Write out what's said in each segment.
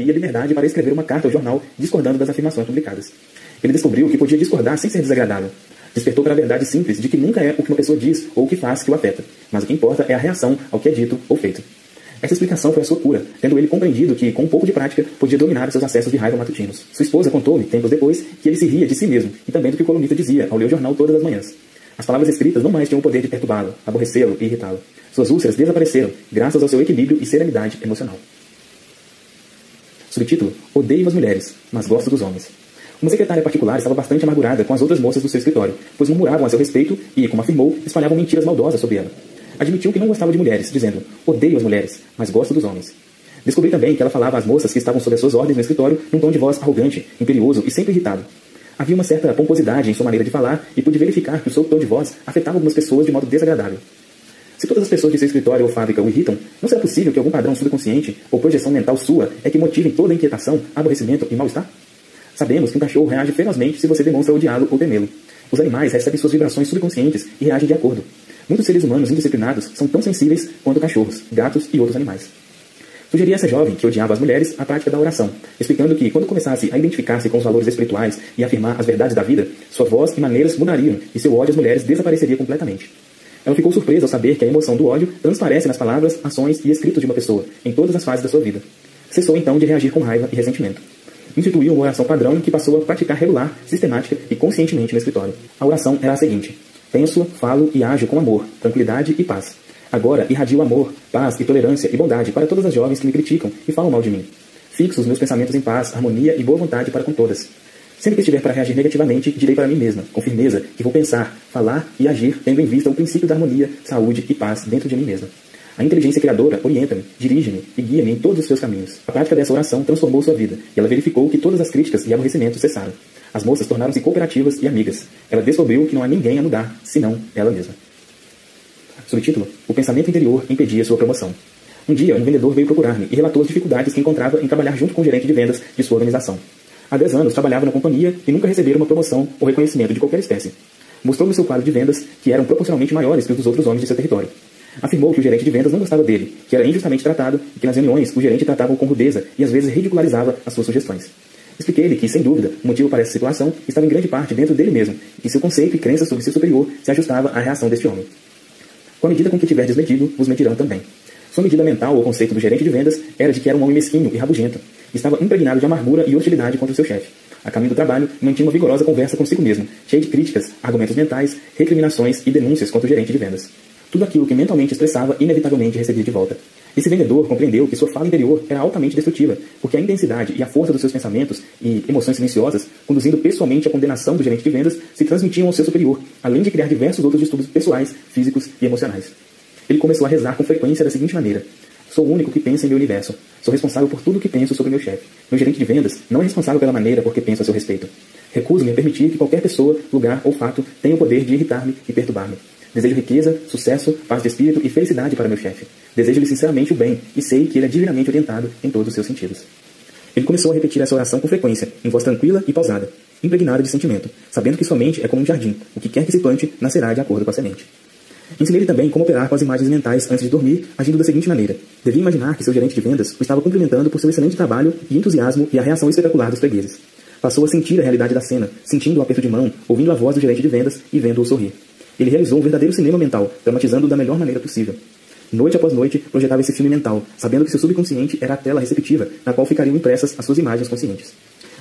e a liberdade para escrever uma carta ao jornal discordando das afirmações publicadas. Ele descobriu que podia discordar sem ser desagradável. Despertou para a verdade simples de que nunca é o que uma pessoa diz ou o que faz que o afeta, mas o que importa é a reação ao que é dito ou feito. Essa explicação foi a sua cura, tendo ele compreendido que, com um pouco de prática, podia dominar os seus acessos de raiva matutinos. Sua esposa contou-lhe, tempos depois, que ele se ria de si mesmo e também do que o colunista dizia ao ler o jornal todas as manhãs. As palavras escritas não mais tinham o poder de perturbá-lo, aborrecê-lo e irritá-lo. Suas úlceras desapareceram, graças ao seu equilíbrio e serenidade emocional. Subtítulo: Odeio as mulheres, mas gosto dos homens. Uma secretária particular estava bastante amargurada com as outras moças do seu escritório, pois murmuravam a seu respeito e, como afirmou, espalhavam mentiras maldosas sobre ela. Admitiu que não gostava de mulheres, dizendo: Odeio as mulheres, mas gosto dos homens. Descobri também que ela falava às moças que estavam sob as suas ordens no escritório num tom de voz arrogante, imperioso e sempre irritado. Havia uma certa pomposidade em sua maneira de falar e pude verificar que o seu tom de voz afetava algumas pessoas de modo desagradável. Se todas as pessoas de seu escritório ou fábrica o irritam, não será possível que algum padrão subconsciente ou projeção mental sua é que motive toda a inquietação, aborrecimento e mal-estar? Sabemos que um cachorro reage ferozmente se você demonstra odiá-lo ou temê-lo. Os animais recebem suas vibrações subconscientes e reagem de acordo. Muitos seres humanos indisciplinados são tão sensíveis quanto cachorros, gatos e outros animais. Sugeri a essa jovem, que odiava as mulheres, a prática da oração, explicando que, quando começasse a identificar-se com os valores espirituais e afirmar as verdades da vida, sua voz e maneiras mudariam e seu ódio às mulheres desapareceria completamente. Ela ficou surpresa ao saber que a emoção do ódio transparece nas palavras, ações e escritos de uma pessoa, em todas as fases da sua vida. Cessou então de reagir com raiva e ressentimento. Instituiu uma oração padrão que passou a praticar regular, sistemática e conscientemente no escritório. A oração era a seguinte: Penso, falo e ajo com amor, tranquilidade e paz. Agora irradio amor, paz e tolerância e bondade para todas as jovens que me criticam e falam mal de mim. Fixo os meus pensamentos em paz, harmonia e boa vontade para com todas. Sempre que estiver para reagir negativamente, direi para mim mesma, com firmeza, que vou pensar, falar e agir tendo em vista o princípio da harmonia, saúde e paz dentro de mim mesma. A inteligência criadora orienta-me, dirige-me e guia-me em todos os seus caminhos. A prática dessa oração transformou sua vida e ela verificou que todas as críticas e aborrecimentos cessaram. As moças tornaram-se cooperativas e amigas. Ela descobriu que não há ninguém a mudar, senão ela mesma. Subtítulo: O pensamento interior impedia sua promoção. Um dia, um vendedor veio procurar-me e relatou as dificuldades que encontrava em trabalhar junto com o gerente de vendas de sua organização. Há 10 anos trabalhava na companhia e nunca recebera uma promoção ou reconhecimento de qualquer espécie. Mostrou-me seu quadro de vendas, que eram proporcionalmente maiores que os dos outros homens de seu território. Afirmou que o gerente de vendas não gostava dele, que era injustamente tratado e que nas reuniões o gerente tratava-o com rudeza e às vezes ridicularizava as suas sugestões. Expliquei-lhe que, sem dúvida, o motivo para essa situação estava em grande parte dentro dele mesmo, e que seu conceito e crença sobre seu superior se ajustava à reação deste homem. Com a medida com que tiver desmedido, vos medirão também. Sua medida mental ou conceito do gerente de vendas era de que era um homem mesquinho e rabugento, Estava impregnado de amargura e hostilidade contra o seu chefe. A caminho do trabalho, mantinha uma vigorosa conversa consigo mesmo, cheia de críticas, argumentos mentais, recriminações e denúncias contra o gerente de vendas. Tudo aquilo que mentalmente expressava, inevitavelmente recebia de volta. Esse vendedor compreendeu que sua fala interior era altamente destrutiva, porque a intensidade e a força dos seus pensamentos e emoções silenciosas, conduzindo pessoalmente à condenação do gerente de vendas, se transmitiam ao seu superior, além de criar diversos outros distúrbios pessoais, físicos e emocionais. Ele começou a rezar com frequência da seguinte maneira: Sou o único que pensa em meu universo. Sou responsável por tudo o que penso sobre meu chefe. Meu gerente de vendas não é responsável pela maneira por que penso a seu respeito. Recuso-me a permitir que qualquer pessoa, lugar ou fato tenha o poder de irritar-me e perturbar-me. Desejo riqueza, sucesso, paz de espírito e felicidade para meu chefe. Desejo-lhe sinceramente o bem e sei que ele é divinamente orientado em todos os seus sentidos. Ele começou a repetir essa oração com frequência, em voz tranquila e pausada, impregnada de sentimento, sabendo que sua mente é como um jardim, o que quer que se plante nascerá de acordo com a semente. Ensinei-lhe também como operar com as imagens mentais antes de dormir, agindo da seguinte maneira. Devia imaginar que seu gerente de vendas o estava cumprimentando por seu excelente trabalho e entusiasmo e a reação espetacular dos fregueses. Passou a sentir a realidade da cena, sentindo o aperto de mão, ouvindo a voz do gerente de vendas e vendo-o sorrir. Ele realizou um verdadeiro cinema mental, dramatizando-o da melhor maneira possível. Noite após noite, projetava esse filme mental, sabendo que seu subconsciente era a tela receptiva, na qual ficariam impressas as suas imagens conscientes.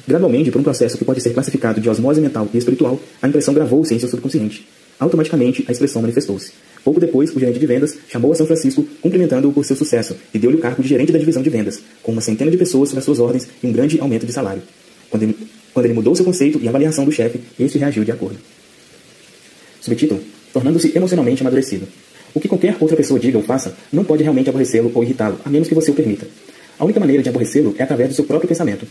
Gradualmente, por um processo que pode ser classificado de osmose mental e espiritual, a impressão gravou-se em seu subconsciente. Automaticamente, a expressão manifestou-se. Pouco depois, o gerente de vendas chamou a São Francisco, cumprimentando-o por seu sucesso, e deu-lhe o cargo de gerente da divisão de vendas, com uma centena de pessoas sob as suas ordens e um grande aumento de salário. Quando ele, quando ele mudou seu conceito e avaliação do chefe, este reagiu de acordo. Subtítulo: Tornando-se emocionalmente amadurecido. O que qualquer outra pessoa diga ou faça não pode realmente aborrecê-lo ou irritá-lo, a menos que você o permita. A única maneira de aborrecê-lo é através do seu próprio pensamento.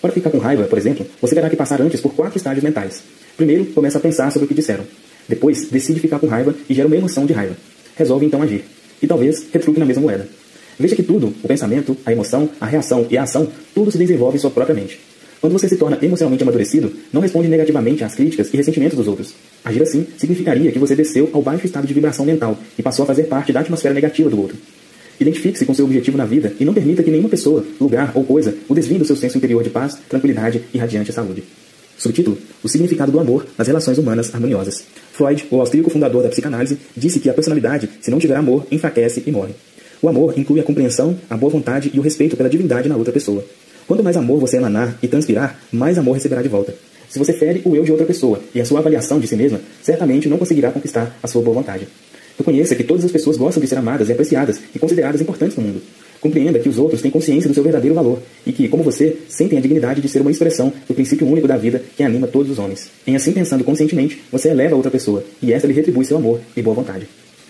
Para ficar com raiva, por exemplo, você terá que passar antes por quatro estágios mentais. Primeiro, começa a pensar sobre o que disseram. Depois, decide ficar com raiva e gera uma emoção de raiva. Resolve então agir. E talvez retruque na mesma moeda. Veja que tudo, o pensamento, a emoção, a reação e a ação, tudo se desenvolve em sua própria mente. Quando você se torna emocionalmente amadurecido, não responde negativamente às críticas e ressentimentos dos outros. Agir assim significaria que você desceu ao baixo estado de vibração mental e passou a fazer parte da atmosfera negativa do outro. Identifique-se com seu objetivo na vida e não permita que nenhuma pessoa, lugar ou coisa o desvie do seu senso interior de paz, tranquilidade e radiante saúde. Subtítulo: O significado do amor nas relações humanas harmoniosas. Freud, o austríaco fundador da psicanálise, disse que a personalidade, se não tiver amor, enfraquece e morre. O amor inclui a compreensão, a boa vontade e o respeito pela divindade na outra pessoa. Quanto mais amor você emanar e transpirar, mais amor receberá de volta. Se você fere o eu de outra pessoa e a sua avaliação de si mesma, certamente não conseguirá conquistar a sua boa vontade. Reconheça que todas as pessoas gostam de ser amadas e apreciadas e consideradas importantes no mundo. Compreenda que os outros têm consciência do seu verdadeiro valor e que, como você, sentem a dignidade de ser uma expressão do princípio único da vida que anima todos os homens. Em assim pensando conscientemente, você eleva a outra pessoa e esta lhe retribui seu amor e boa vontade.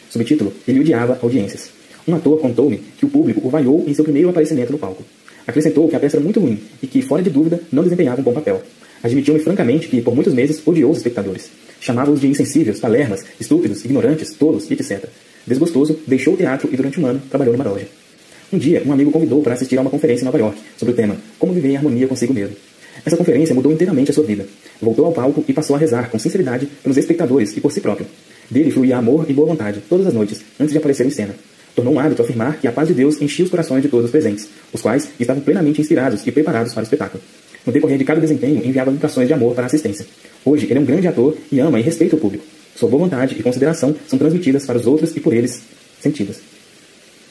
Subtítulo: Ele odiava audiências. Um ator contou-me que o público o vaiou em seu primeiro aparecimento no palco. Acrescentou que a peça era muito ruim e que, fora de dúvida, não desempenhava um bom papel. Admitiu-me francamente que, por muitos meses, odiou os espectadores. Chamava-os de insensíveis, palermas, estúpidos, ignorantes, tolos, etc. Desgostoso, deixou o teatro e, durante um ano, trabalhou numa loja. Um dia, um amigo convidou para assistir a uma conferência em Nova York sobre o tema Como Viver em Harmonia Consigo Mesmo. Essa conferência mudou inteiramente a sua vida. Voltou ao palco e passou a rezar com sinceridade pelos espectadores e por si próprio. Dele fluía amor e boa vontade, todas as noites, antes de aparecer em cena. Tornou um hábito afirmar que a paz de Deus enchia os corações de todos os presentes, os quais estavam plenamente inspirados e preparados para o espetáculo. No decorrer de cada desempenho, enviava vibrações de amor para a assistência. Hoje, ele é um grande ator e ama e respeita o público. Sua boa vontade e consideração são transmitidas para os outros e por eles sentidas.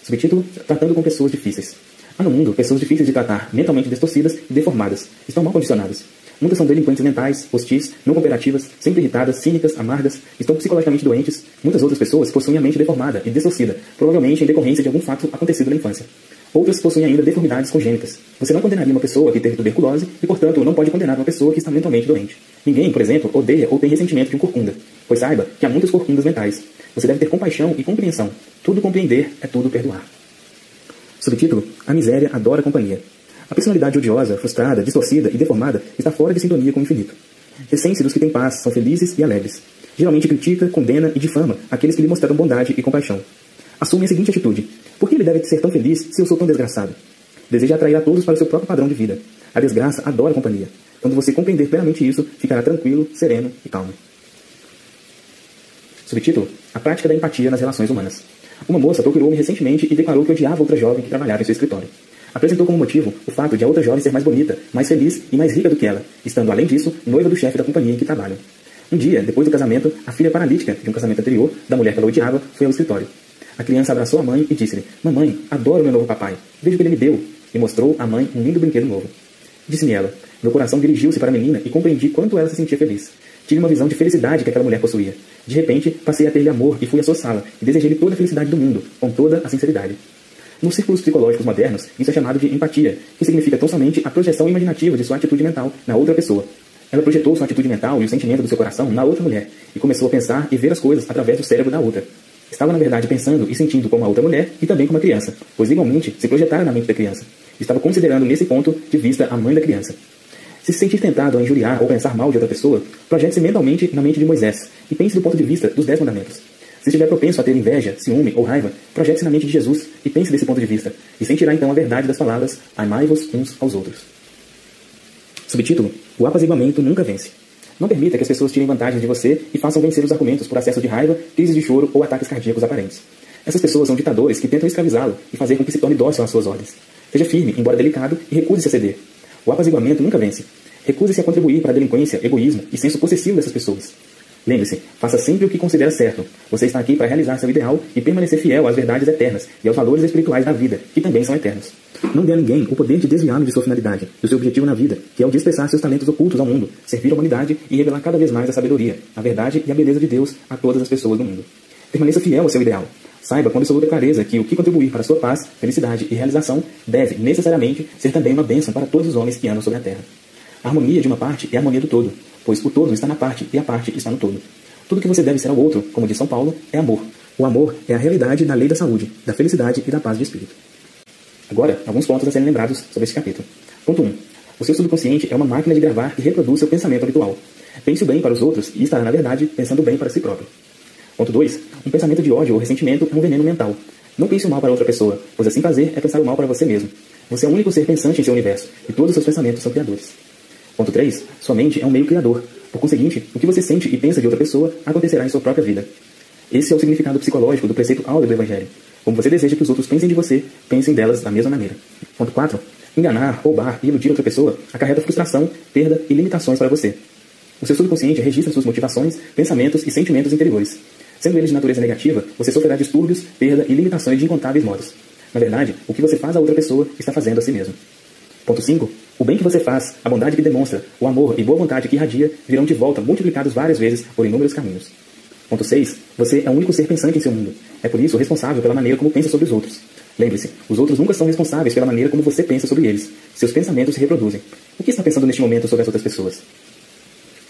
Subtítulo: Tratando com pessoas difíceis. Há no mundo pessoas difíceis de tratar, mentalmente distorcidas e deformadas. Estão mal condicionadas. Muitas são delinquentes mentais, hostis, não cooperativas, sempre irritadas, cínicas, amargas, estão psicologicamente doentes. Muitas outras pessoas possuem a mente deformada e distorcida, provavelmente em decorrência de algum fato acontecido na infância. Outras possuem ainda deformidades congênitas. Você não condenaria uma pessoa que teve tuberculose e, portanto, não pode condenar uma pessoa que está mentalmente doente. Ninguém, por exemplo, odeia ou tem ressentimento de um corcunda, pois saiba que há muitas corcundas mentais. Você deve ter compaixão e compreensão. Tudo compreender é tudo perdoar. Subtítulo: A miséria adora companhia. A personalidade odiosa, frustrada, distorcida e deformada está fora de sintonia com o infinito. Recém-se dos que têm paz, são felizes e alegres. Geralmente critica, condena e difama aqueles que lhe mostraram bondade e compaixão. Assume a seguinte atitude: Por que ele deve ser tão feliz se eu sou tão desgraçado? Deseja atrair a todos para o seu próprio padrão de vida. A desgraça adora companhia. Quando você compreender plenamente isso, ficará tranquilo, sereno e calmo. Subtítulo: A prática da empatia nas relações humanas. Uma moça procurou-me recentemente e declarou que odiava outra jovem que trabalhava em seu escritório. Apresentou como motivo o fato de a outra jovem ser mais bonita, mais feliz e mais rica do que ela, estando, além disso, noiva do chefe da companhia em que trabalham. Um dia, depois do casamento, a filha paralítica de um casamento anterior, da mulher que ela odiava, foi ao escritório. A criança abraçou a mãe e disse-lhe: Mamãe, adoro meu novo papai. Veja o que ele me deu. E mostrou à mãe um lindo brinquedo novo. Disse-me ela: Meu coração dirigiu-se para a menina e compreendi quanto ela se sentia feliz. Tive uma visão de felicidade que aquela mulher possuía. De repente, passei a ter-lhe amor e fui à sua sala e desejei-lhe toda a felicidade do mundo, com toda a sinceridade. Nos círculos psicológicos modernos, isso é chamado de empatia, que significa tão somente a projeção imaginativa de sua atitude mental na outra pessoa. Ela projetou sua atitude mental e o sentimento do seu coração na outra mulher e começou a pensar e ver as coisas através do cérebro da outra. Estava, na verdade, pensando e sentindo como a outra mulher e também como a criança, pois igualmente se projetara na mente da criança. Estava considerando nesse ponto de vista a mãe da criança. Se se sentir tentado a injuriar ou pensar mal de outra pessoa, projete-se mentalmente na mente de Moisés e pense do ponto de vista dos Dez Mandamentos. Se estiver propenso a ter inveja, ciúme ou raiva, projete-se na mente de Jesus e pense desse ponto de vista, e sentirá então a verdade das palavras: Amai-vos uns aos outros. Subtítulo: O apaziguamento nunca vence. Não permita que as pessoas tirem vantagens de você e façam vencer os argumentos por acesso de raiva, crises de choro ou ataques cardíacos aparentes. Essas pessoas são ditadores que tentam escravizá-lo e fazer com que se torne dócil às suas ordens. Seja firme, embora delicado, e recuse-se a ceder. O apaziguamento nunca vence. Recuse-se a contribuir para a delinquência, egoísmo e senso possessivo dessas pessoas. Lembre-se, faça sempre o que considera certo. Você está aqui para realizar seu ideal e permanecer fiel às verdades eternas e aos valores espirituais da vida, que também são eternos. Não dê a ninguém o poder de desviá-lo de sua finalidade, do seu objetivo na vida, que é o de expressar seus talentos ocultos ao mundo, servir a humanidade e revelar cada vez mais a sabedoria, a verdade e a beleza de Deus a todas as pessoas do mundo. Permaneça fiel ao seu ideal. Saiba com absoluta clareza que o que contribuir para sua paz, felicidade e realização deve, necessariamente, ser também uma bênção para todos os homens que andam sobre a terra. A harmonia de uma parte é a harmonia do todo, pois o todo está na parte e a parte está no todo. Tudo que você deve ser ao outro, como diz São Paulo, é amor. O amor é a realidade da lei da saúde, da felicidade e da paz de espírito. Agora, alguns pontos a serem lembrados sobre este capítulo. Ponto 1. O seu subconsciente é uma máquina de gravar e reproduz seu pensamento habitual. Pense o bem para os outros e estará, na verdade, pensando bem para si próprio. Ponto 2. Um pensamento de ódio ou ressentimento é um veneno mental. Não pense o mal para outra pessoa, pois assim fazer é pensar o mal para você mesmo. Você é o único ser pensante em seu universo, e todos os seus pensamentos são criadores. Ponto 3. Sua mente é um meio criador. Por conseguinte, o que você sente e pensa de outra pessoa acontecerá em sua própria vida. Esse é o significado psicológico do preceito áureo do Evangelho. Como você deseja que os outros pensem de você, pensem delas da mesma maneira. Ponto 4. Enganar, roubar e iludir outra pessoa acarreta frustração, perda e limitações para você. O seu subconsciente registra suas motivações, pensamentos e sentimentos interiores. Sendo eles de natureza negativa, você sofrerá distúrbios, perda e limitações de incontáveis modos. Na verdade, o que você faz a outra pessoa está fazendo a si mesmo. Ponto 5. O bem que você faz, a bondade que demonstra, o amor e boa vontade que irradia virão de volta multiplicados várias vezes por inúmeros caminhos. Ponto 6. Você é o único ser pensante em seu mundo. É por isso responsável pela maneira como pensa sobre os outros. Lembre-se, os outros nunca são responsáveis pela maneira como você pensa sobre eles. Seus pensamentos se reproduzem. O que está pensando neste momento sobre as outras pessoas?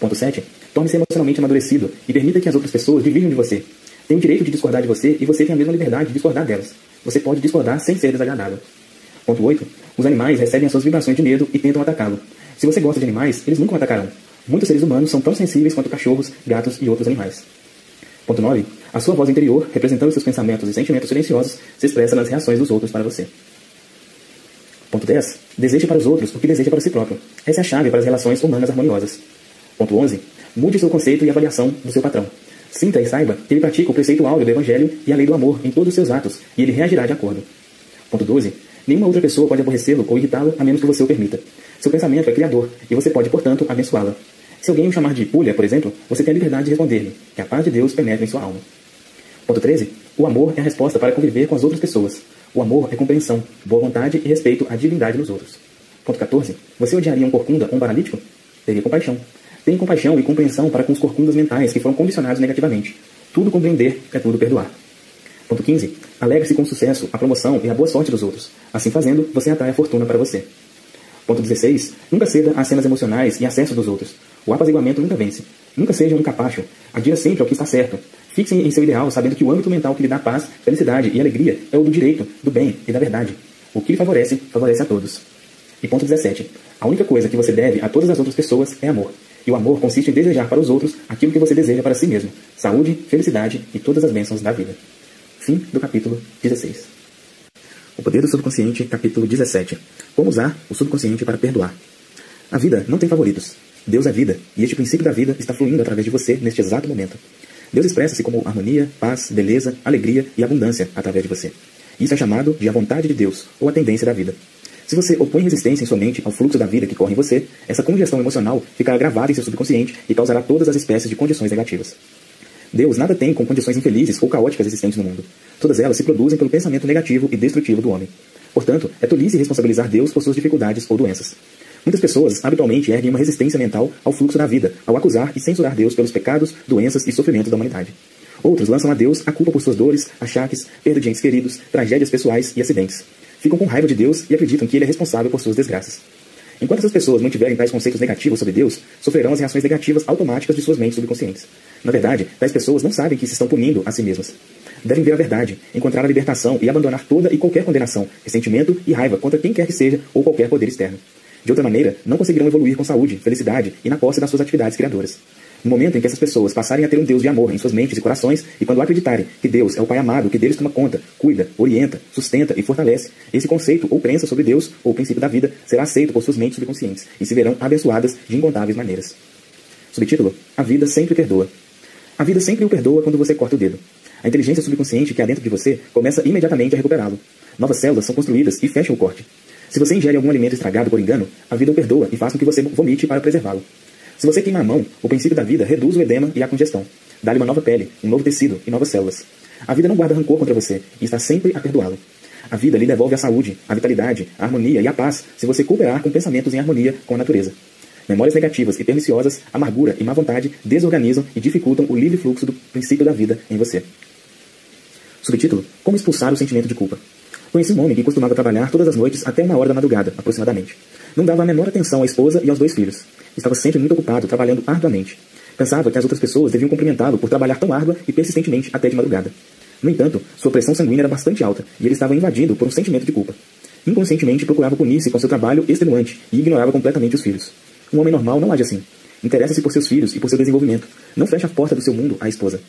Ponto 7. Torne-se emocionalmente amadurecido e permita que as outras pessoas divirjam de você. Tem o direito de discordar de você e você tem a mesma liberdade de discordar delas. Você pode discordar sem ser desagradável. Ponto 8. Os animais recebem as suas vibrações de medo e tentam atacá-lo. Se você gosta de animais, eles nunca o atacarão. Muitos seres humanos são tão sensíveis quanto cachorros, gatos e outros animais. Ponto 9. A sua voz interior, representando seus pensamentos e sentimentos silenciosos, se expressa nas reações dos outros para você. Ponto 10. Deseje para os outros o que deseja para si próprio. Essa é a chave para as relações humanas harmoniosas. Ponto 11. Mude seu conceito e avaliação do seu patrão. Sinta e saiba que ele pratica o preceito áureo do Evangelho e a lei do amor em todos os seus atos, e ele reagirá de acordo. Ponto 12. Nenhuma outra pessoa pode aborrecê-lo ou irritá-lo a menos que você o permita. Seu pensamento é criador, e você pode, portanto, abençoá-lo. Se alguém o chamar de pulha, por exemplo, você tem a liberdade de responder-lhe, que a paz de Deus penetre em sua alma. Ponto 13. O amor é a resposta para conviver com as outras pessoas. O amor é compreensão, boa vontade e respeito à divindade nos outros. Ponto 14. Você odiaria um corcunda ou um paralítico? Teria compaixão. Tenha compaixão e compreensão para com os corcundas mentais que foram condicionados negativamente. Tudo compreender é tudo perdoar. Ponto 15. Alegre-se com o sucesso, a promoção e a boa sorte dos outros. Assim fazendo, você atrai a fortuna para você. Ponto 16. Nunca ceda às cenas emocionais e acessos dos outros. O apaziguamento nunca vence. Nunca seja um capacho. Adira sempre ao que está certo. Fixe em seu ideal, sabendo que o âmbito mental que lhe dá paz, felicidade e alegria é o do direito, do bem e da verdade. O que lhe favorece, favorece a todos. E ponto 17. A única coisa que você deve a todas as outras pessoas é amor. E o amor consiste em desejar para os outros aquilo que você deseja para si mesmo: saúde, felicidade e todas as bênçãos da vida. Fim do capítulo 16. O poder do subconsciente, capítulo 17. Como usar o subconsciente para perdoar. A vida não tem favoritos. Deus é vida, e este princípio da vida está fluindo através de você neste exato momento. Deus expressa-se como harmonia, paz, beleza, alegria e abundância através de você. Isso é chamado de a vontade de Deus, ou a tendência da vida. Se você opõe resistência em sua mente ao fluxo da vida que corre em você, essa congestão emocional ficará gravada em seu subconsciente e causará todas as espécies de condições negativas. Deus nada tem com condições infelizes ou caóticas existentes no mundo. Todas elas se produzem pelo pensamento negativo e destrutivo do homem. Portanto, é tolice responsabilizar Deus por suas dificuldades ou doenças. Muitas pessoas habitualmente erguem uma resistência mental ao fluxo da vida, ao acusar e censurar Deus pelos pecados, doenças e sofrimentos da humanidade. Outros lançam a Deus a culpa por suas dores, achaques, perda de entes queridos, tragédias pessoais e acidentes ficam com raiva de Deus e acreditam que Ele é responsável por suas desgraças. Enquanto essas pessoas mantiverem tais conceitos negativos sobre Deus, sofrerão as reações negativas automáticas de suas mentes subconscientes. Na verdade, tais pessoas não sabem que se estão punindo a si mesmas. Devem ver a verdade, encontrar a libertação e abandonar toda e qualquer condenação, ressentimento e raiva contra quem quer que seja ou qualquer poder externo. De outra maneira, não conseguirão evoluir com saúde, felicidade e na posse das suas atividades criadoras. No momento em que essas pessoas passarem a ter um Deus de amor em suas mentes e corações, e quando acreditarem que Deus é o Pai amado, que deles toma conta, cuida, orienta, sustenta e fortalece, esse conceito ou crença sobre Deus, ou princípio da vida, será aceito por suas mentes subconscientes e se verão abençoadas de incontáveis maneiras. Subtítulo: A vida sempre perdoa. A vida sempre o perdoa quando você corta o dedo. A inteligência subconsciente que há dentro de você começa imediatamente a recuperá-lo. Novas células são construídas e fecham o corte. Se você ingere algum alimento estragado por engano, a vida o perdoa e faz com que você vomite para preservá-lo. Se você queima a mão, o princípio da vida reduz o edema e a congestão. Dá-lhe uma nova pele, um novo tecido e novas células. A vida não guarda rancor contra você e está sempre a perdoá-lo. A vida lhe devolve a saúde, a vitalidade, a harmonia e a paz se você cooperar com pensamentos em harmonia com a natureza. Memórias negativas e perniciosas, amargura e má vontade desorganizam e dificultam o livre fluxo do princípio da vida em você. Subtítulo: Como expulsar o sentimento de culpa. Conheci um homem que costumava trabalhar todas as noites até uma hora da madrugada, aproximadamente. Não dava a menor atenção à esposa e aos dois filhos. Estava sempre muito ocupado, trabalhando arduamente. Pensava que as outras pessoas deviam cumprimentá-lo por trabalhar tão árdua e persistentemente até de madrugada. No entanto, sua pressão sanguínea era bastante alta e ele estava invadido por um sentimento de culpa. Inconscientemente procurava punir-se com seu trabalho extenuante e ignorava completamente os filhos. Um homem normal não age assim. Interessa-se por seus filhos e por seu desenvolvimento. Não fecha a porta do seu mundo à esposa.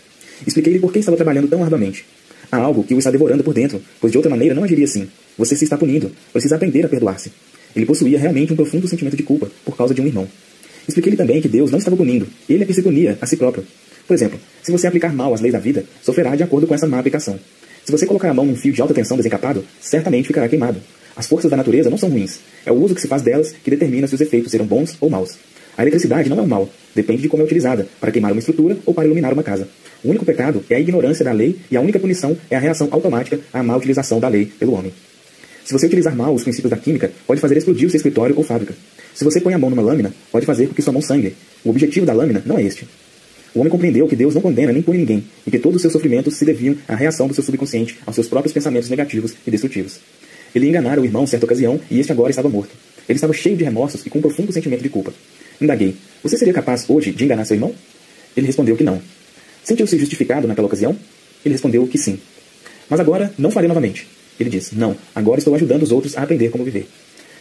Expliquei-lhe por que estava trabalhando tão arduamente. Há algo que o está devorando por dentro, pois de outra maneira não agiria assim. Você se está punindo. Precisa aprender a perdoar-se. Ele possuía realmente um profundo sentimento de culpa por causa de um irmão. Expliquei-lhe também que Deus não estava punindo, ele é que se punia a si próprio. Por exemplo, se você aplicar mal as leis da vida, sofrerá de acordo com essa má aplicação. Se você colocar a mão num fio de alta tensão desencapado, certamente ficará queimado. As forças da natureza não são ruins. É o uso que se faz delas que determina se os efeitos serão bons ou maus. A eletricidade não é um mal. Depende de como é utilizada, para queimar uma estrutura ou para iluminar uma casa. O único pecado é a ignorância da lei e a única punição é a reação automática à má utilização da lei pelo homem. Se você utilizar mal os princípios da química, pode fazer explodir o seu escritório ou fábrica. Se você põe a mão numa lâmina, pode fazer com que sua mão sangre. O objetivo da lâmina não é este. O homem compreendeu que Deus não condena nem pune ninguém, e que todos os seus sofrimentos se deviam à reação do seu subconsciente aos seus próprios pensamentos negativos e destrutivos. Ele enganara o irmão certa ocasião, e este agora estava morto. Ele estava cheio de remorsos e com um profundo sentimento de culpa. Indaguei: Você seria capaz hoje de enganar seu irmão? Ele respondeu que não. Sentiu-se justificado naquela ocasião? Ele respondeu que sim. Mas agora não farei novamente. Ele disse: Não, agora estou ajudando os outros a aprender como viver.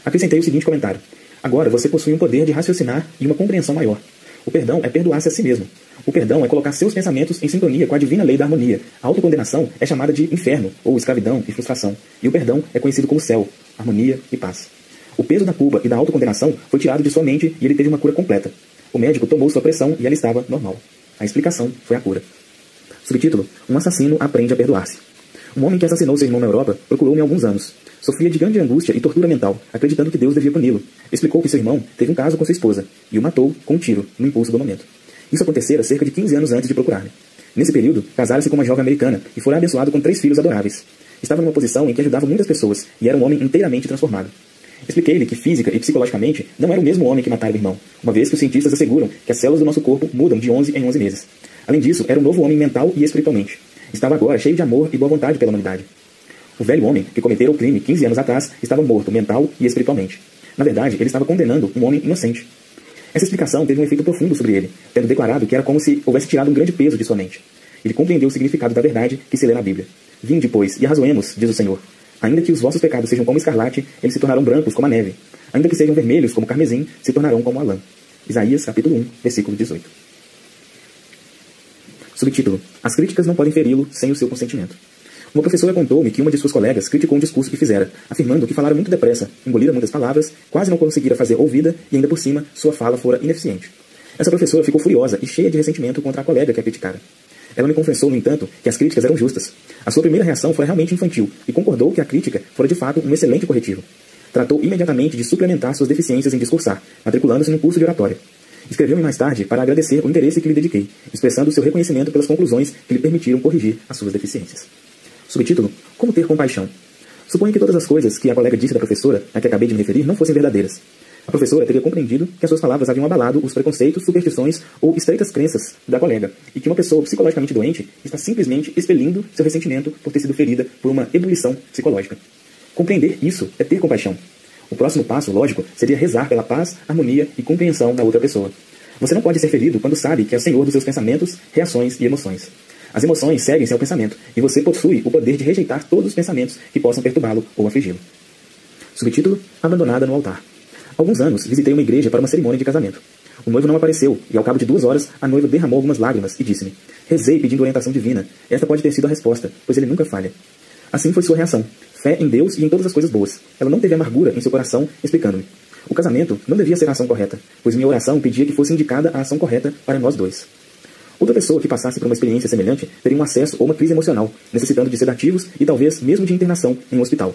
Acrescentei o seguinte comentário: Agora você possui um poder de raciocinar e uma compreensão maior. O perdão é perdoar-se a si mesmo. O perdão é colocar seus pensamentos em sintonia com a divina lei da harmonia. A autocondenação é chamada de inferno, ou escravidão e frustração. E o perdão é conhecido como céu, harmonia e paz. O peso da culpa e da autocondenação foi tirado de sua mente e ele teve uma cura completa. O médico tomou sua pressão e ela estava normal. A explicação foi a cura. Subtítulo: Um assassino aprende a perdoar-se. Um homem que assassinou seu irmão na Europa procurou-me há alguns anos. Sofria de grande angústia e tortura mental, acreditando que Deus devia puni-lo. Explicou que seu irmão teve um caso com sua esposa e o matou com um tiro, no impulso do momento. Isso acontecera cerca de 15 anos antes de procurar-me. Nesse período, casara-se com uma jovem americana e fora abençoado com três filhos adoráveis. Estava numa posição em que ajudava muitas pessoas e era um homem inteiramente transformado. Expliquei-lhe que física e psicologicamente não era o mesmo homem que matara o irmão, uma vez que os cientistas asseguram que as células do nosso corpo mudam de 11 em 11 meses. Além disso, era um novo homem mental e espiritualmente. Estava agora cheio de amor e boa vontade pela humanidade. O velho homem que cometera o crime 15 anos atrás estava morto mental e espiritualmente. Na verdade, ele estava condenando um homem inocente. Essa explicação teve um efeito profundo sobre ele, tendo declarado que era como se houvesse tirado um grande peso de sua mente. Ele compreendeu o significado da verdade que se lê na Bíblia. Vinde, pois, e arrazoemos, diz o Senhor. Ainda que os vossos pecados sejam como escarlate, eles se tornarão brancos como a neve. Ainda que sejam vermelhos como carmesim, se tornarão como a lã. Isaías, capítulo 1, versículo 18. Subtítulo: As críticas não podem feri-lo sem o seu consentimento. Uma professora contou-me que uma de suas colegas criticou um discurso que fizera, afirmando que falara muito depressa, engolira muitas palavras, quase não conseguira fazer ouvida e ainda por cima sua fala fora ineficiente. Essa professora ficou furiosa e cheia de ressentimento contra a colega que a criticara. Ela me confessou, no entanto, que as críticas eram justas. A sua primeira reação foi realmente infantil e concordou que a crítica fora de fato um excelente corretivo. Tratou imediatamente de suplementar suas deficiências em discursar, matriculando-se num curso de oratória. Escreveu-me mais tarde para agradecer o interesse que lhe dediquei, expressando seu reconhecimento pelas conclusões que lhe permitiram corrigir as suas deficiências. Subtítulo: Como ter compaixão. Suponho que todas as coisas que a colega disse da professora, a que acabei de me referir, não fossem verdadeiras. A professora teria compreendido que as suas palavras haviam abalado os preconceitos, superstições ou estreitas crenças da colega, e que uma pessoa psicologicamente doente está simplesmente expelindo seu ressentimento por ter sido ferida por uma ebulição psicológica. Compreender isso é ter compaixão. O próximo passo, lógico, seria rezar pela paz, harmonia e compreensão da outra pessoa. Você não pode ser ferido quando sabe que é o senhor dos seus pensamentos, reações e emoções. As emoções seguem-se ao pensamento, e você possui o poder de rejeitar todos os pensamentos que possam perturbá-lo ou afligi-lo. Subtítulo: Abandonada no altar. Alguns anos, visitei uma igreja para uma cerimônia de casamento. O noivo não apareceu, e ao cabo de duas horas, a noiva derramou algumas lágrimas e disse-me: Rezei pedindo orientação divina. Esta pode ter sido a resposta, pois ele nunca falha. Assim foi sua reação fé em Deus e em todas as coisas boas. Ela não teve amargura em seu coração, explicando-me. O casamento não devia ser a ação correta, pois minha oração pedia que fosse indicada a ação correta para nós dois. Outra pessoa que passasse por uma experiência semelhante teria um acesso ou uma crise emocional, necessitando de sedativos e talvez mesmo de internação em um hospital.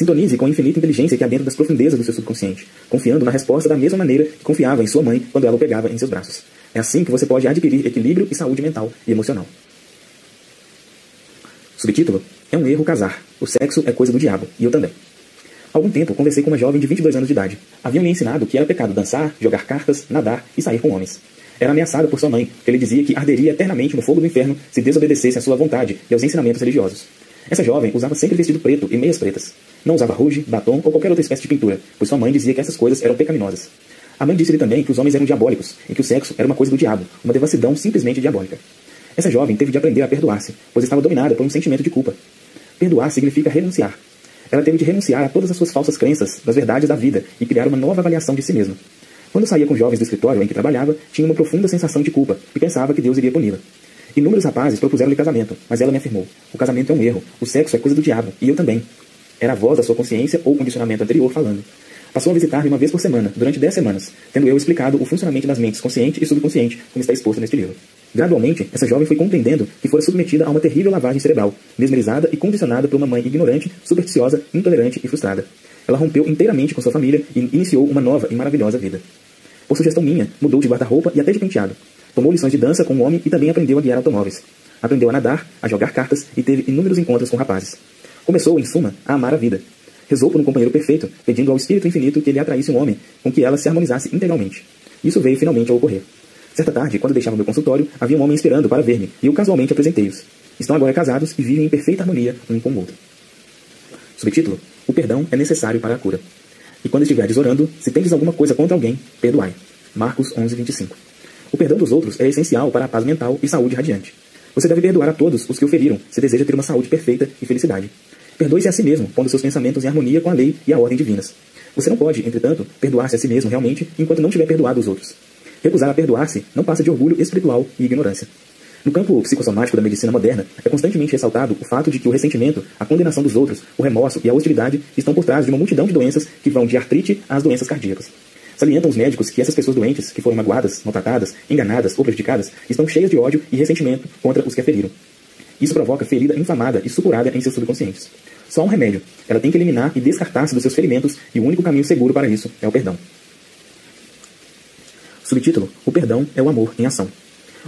Sintonize com a infinita inteligência que há dentro das profundezas do seu subconsciente, confiando na resposta da mesma maneira que confiava em sua mãe quando ela o pegava em seus braços. É assim que você pode adquirir equilíbrio e saúde mental e emocional. Subtítulo: É um erro casar. O sexo é coisa do diabo, e eu também. Há algum tempo, conversei com uma jovem de 22 anos de idade. Haviam me ensinado que era pecado dançar, jogar cartas, nadar e sair com homens. Era ameaçada por sua mãe, que lhe dizia que arderia eternamente no fogo do inferno se desobedecesse à sua vontade e aos ensinamentos religiosos. Essa jovem usava sempre vestido preto e meias pretas. Não usava rouge, batom ou qualquer outra espécie de pintura, pois sua mãe dizia que essas coisas eram pecaminosas. A mãe disse-lhe também que os homens eram diabólicos e que o sexo era uma coisa do diabo, uma devassidão simplesmente diabólica. Essa jovem teve de aprender a perdoar-se, pois estava dominada por um sentimento de culpa. Perdoar significa renunciar. Ela teve de renunciar a todas as suas falsas crenças das verdades da vida e criar uma nova avaliação de si mesma. Quando saía com jovens do escritório em que trabalhava, tinha uma profunda sensação de culpa e pensava que Deus iria puni-la. Inúmeros rapazes propuseram-lhe casamento, mas ela me afirmou: o casamento é um erro, o sexo é coisa do diabo, e eu também. Era a voz da sua consciência ou condicionamento anterior falando. Passou a visitar-me uma vez por semana, durante dez semanas, tendo eu explicado o funcionamento das mentes consciente e subconsciente, como está exposto neste livro. Gradualmente, essa jovem foi compreendendo que fora submetida a uma terrível lavagem cerebral, mesmerizada e condicionada por uma mãe ignorante, supersticiosa, intolerante e frustrada. Ela rompeu inteiramente com sua família e iniciou uma nova e maravilhosa vida. Por sugestão minha, mudou de guarda-roupa e até de penteado. Tomou lições de dança com um homem e também aprendeu a guiar automóveis. Aprendeu a nadar, a jogar cartas e teve inúmeros encontros com rapazes. Começou, em suma, a amar a vida. Rezou por um companheiro perfeito, pedindo ao Espírito Infinito que lhe atraísse um homem com que ela se harmonizasse integralmente. Isso veio finalmente a ocorrer. Certa tarde, quando deixava meu consultório, havia um homem esperando para ver-me, e eu casualmente apresentei-os. Estão agora casados e vivem em perfeita harmonia um com o outro. Subtítulo: O perdão é necessário para a cura. E quando estiverdes orando, se tendes alguma coisa contra alguém, perdoai. Marcos 11, 25. O perdão dos outros é essencial para a paz mental e saúde radiante. Você deve perdoar a todos os que o feriram, se deseja ter uma saúde perfeita e felicidade. Perdoe-se a si mesmo, pondo seus pensamentos em harmonia com a lei e a ordem divinas. Você não pode, entretanto, perdoar-se a si mesmo realmente enquanto não tiver perdoado os outros. Recusar a perdoar-se não passa de orgulho espiritual e ignorância. No campo psicossomático da medicina moderna, é constantemente ressaltado o fato de que o ressentimento, a condenação dos outros, o remorso e a hostilidade estão por trás de uma multidão de doenças que vão de artrite às doenças cardíacas. Salientam os médicos que essas pessoas doentes, que foram magoadas, maltratadas, enganadas ou prejudicadas, estão cheias de ódio e ressentimento contra os que a feriram. Isso provoca ferida inflamada e supurada em seus subconscientes. Só um remédio. Ela tem que eliminar e descartar-se dos seus ferimentos, e o único caminho seguro para isso é o perdão. Subtítulo: O perdão é o amor em ação.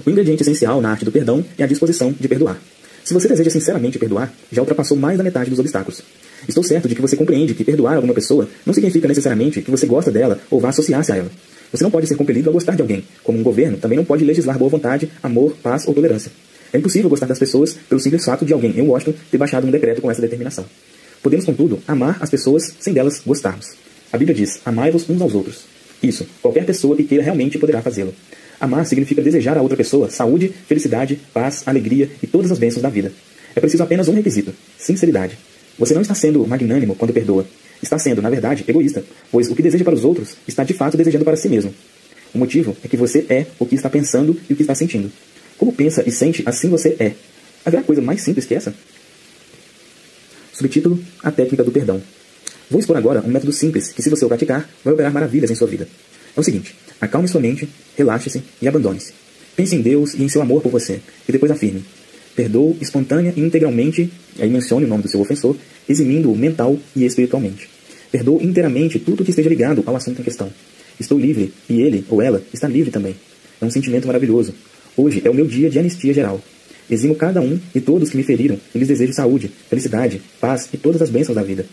O ingrediente essencial na arte do perdão é a disposição de perdoar. Se você deseja sinceramente perdoar, já ultrapassou mais da metade dos obstáculos. Estou certo de que você compreende que perdoar alguma pessoa não significa necessariamente que você gosta dela ou vá associar-se a ela. Você não pode ser compelido a gostar de alguém, como um governo também não pode legislar boa vontade, amor, paz ou tolerância. É impossível gostar das pessoas pelo simples fato de alguém em Washington ter baixado um decreto com essa determinação. Podemos, contudo, amar as pessoas sem delas gostarmos. A Bíblia diz: amai-vos uns aos outros. Isso, qualquer pessoa que queira realmente poderá fazê-lo. Amar significa desejar a outra pessoa saúde, felicidade, paz, alegria e todas as bênçãos da vida. É preciso apenas um requisito: sinceridade. Você não está sendo magnânimo quando perdoa. Está sendo, na verdade, egoísta, pois o que deseja para os outros está de fato desejando para si mesmo. O motivo é que você é o que está pensando e o que está sentindo. Como pensa e sente, assim você é. Haverá coisa mais simples que essa? Subtítulo: A técnica do perdão. Vou expor agora um método simples que, se você o praticar, vai operar maravilhas em sua vida. É o seguinte: acalme sua mente, relaxe-se e abandone-se. Pense em Deus e em seu amor por você, e depois afirme: Perdoo espontânea e integralmente, aí mencione o nome do seu ofensor, eximindo-o mental e espiritualmente. Perdoo inteiramente tudo que esteja ligado ao assunto em questão. Estou livre e ele ou ela está livre também. É um sentimento maravilhoso. Hoje é o meu dia de anistia geral. Eximo cada um e todos que me feriram e lhes desejo saúde, felicidade, paz e todas as bênçãos da vida.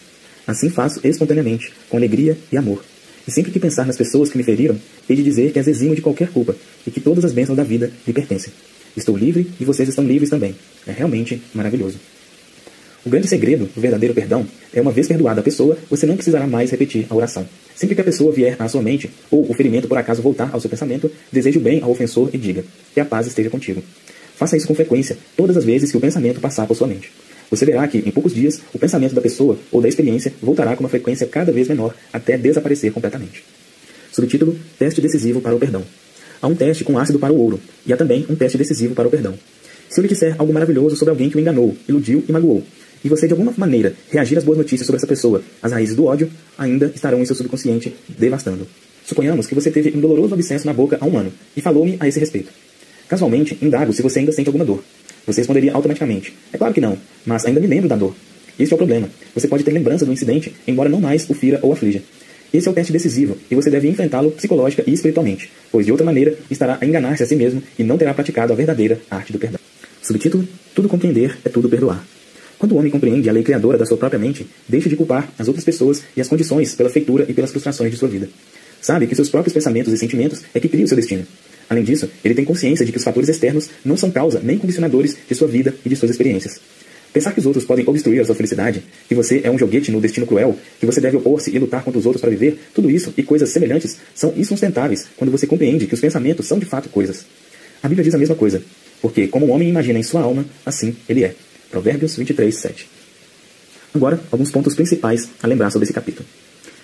Assim faço espontaneamente, com alegria e amor. E sempre que pensar nas pessoas que me feriram, hei de dizer que as eximo de qualquer culpa e que todas as bênçãos da vida lhe pertencem. Estou livre e vocês estão livres também. É realmente maravilhoso. O grande segredo do verdadeiro perdão é uma vez perdoada a pessoa, você não precisará mais repetir a oração. Sempre que a pessoa vier à sua mente, ou o ferimento por acaso voltar ao seu pensamento, deseje o bem ao ofensor e diga: Que a paz esteja contigo. Faça isso com frequência, todas as vezes que o pensamento passar por sua mente. Você verá que, em poucos dias, o pensamento da pessoa ou da experiência voltará com uma frequência cada vez menor até desaparecer completamente. Subtítulo: Teste decisivo para o perdão. Há um teste com ácido para o ouro, e há também um teste decisivo para o perdão. Se eu lhe disser algo maravilhoso sobre alguém que o enganou, iludiu e magoou, e você de alguma maneira reagir às boas notícias sobre essa pessoa, as raízes do ódio ainda estarão em seu subconsciente, devastando. Suponhamos que você teve um doloroso abscesso na boca há um ano e falou-me a esse respeito. Casualmente, indago se você ainda sente alguma dor. Você responderia automaticamente: É claro que não, mas ainda me lembro da dor. Este é o problema. Você pode ter lembrança do incidente, embora não mais o fira ou aflija. Esse é o teste decisivo e você deve enfrentá-lo psicológica e espiritualmente, pois de outra maneira estará a enganar-se a si mesmo e não terá praticado a verdadeira arte do perdão. Subtítulo: Tudo compreender é tudo perdoar. Quando o homem compreende a lei criadora da sua própria mente, deixa de culpar as outras pessoas e as condições pela feitura e pelas frustrações de sua vida. Sabe que seus próprios pensamentos e sentimentos é que criam seu destino. Além disso, ele tem consciência de que os fatores externos não são causa nem condicionadores de sua vida e de suas experiências. Pensar que os outros podem obstruir a sua felicidade, que você é um joguete no destino cruel, que você deve opor-se e lutar contra os outros para viver, tudo isso e coisas semelhantes são insustentáveis quando você compreende que os pensamentos são de fato coisas. A Bíblia diz a mesma coisa, porque como o homem imagina em sua alma, assim ele é. Provérbios 23, 7. Agora, alguns pontos principais a lembrar sobre esse capítulo.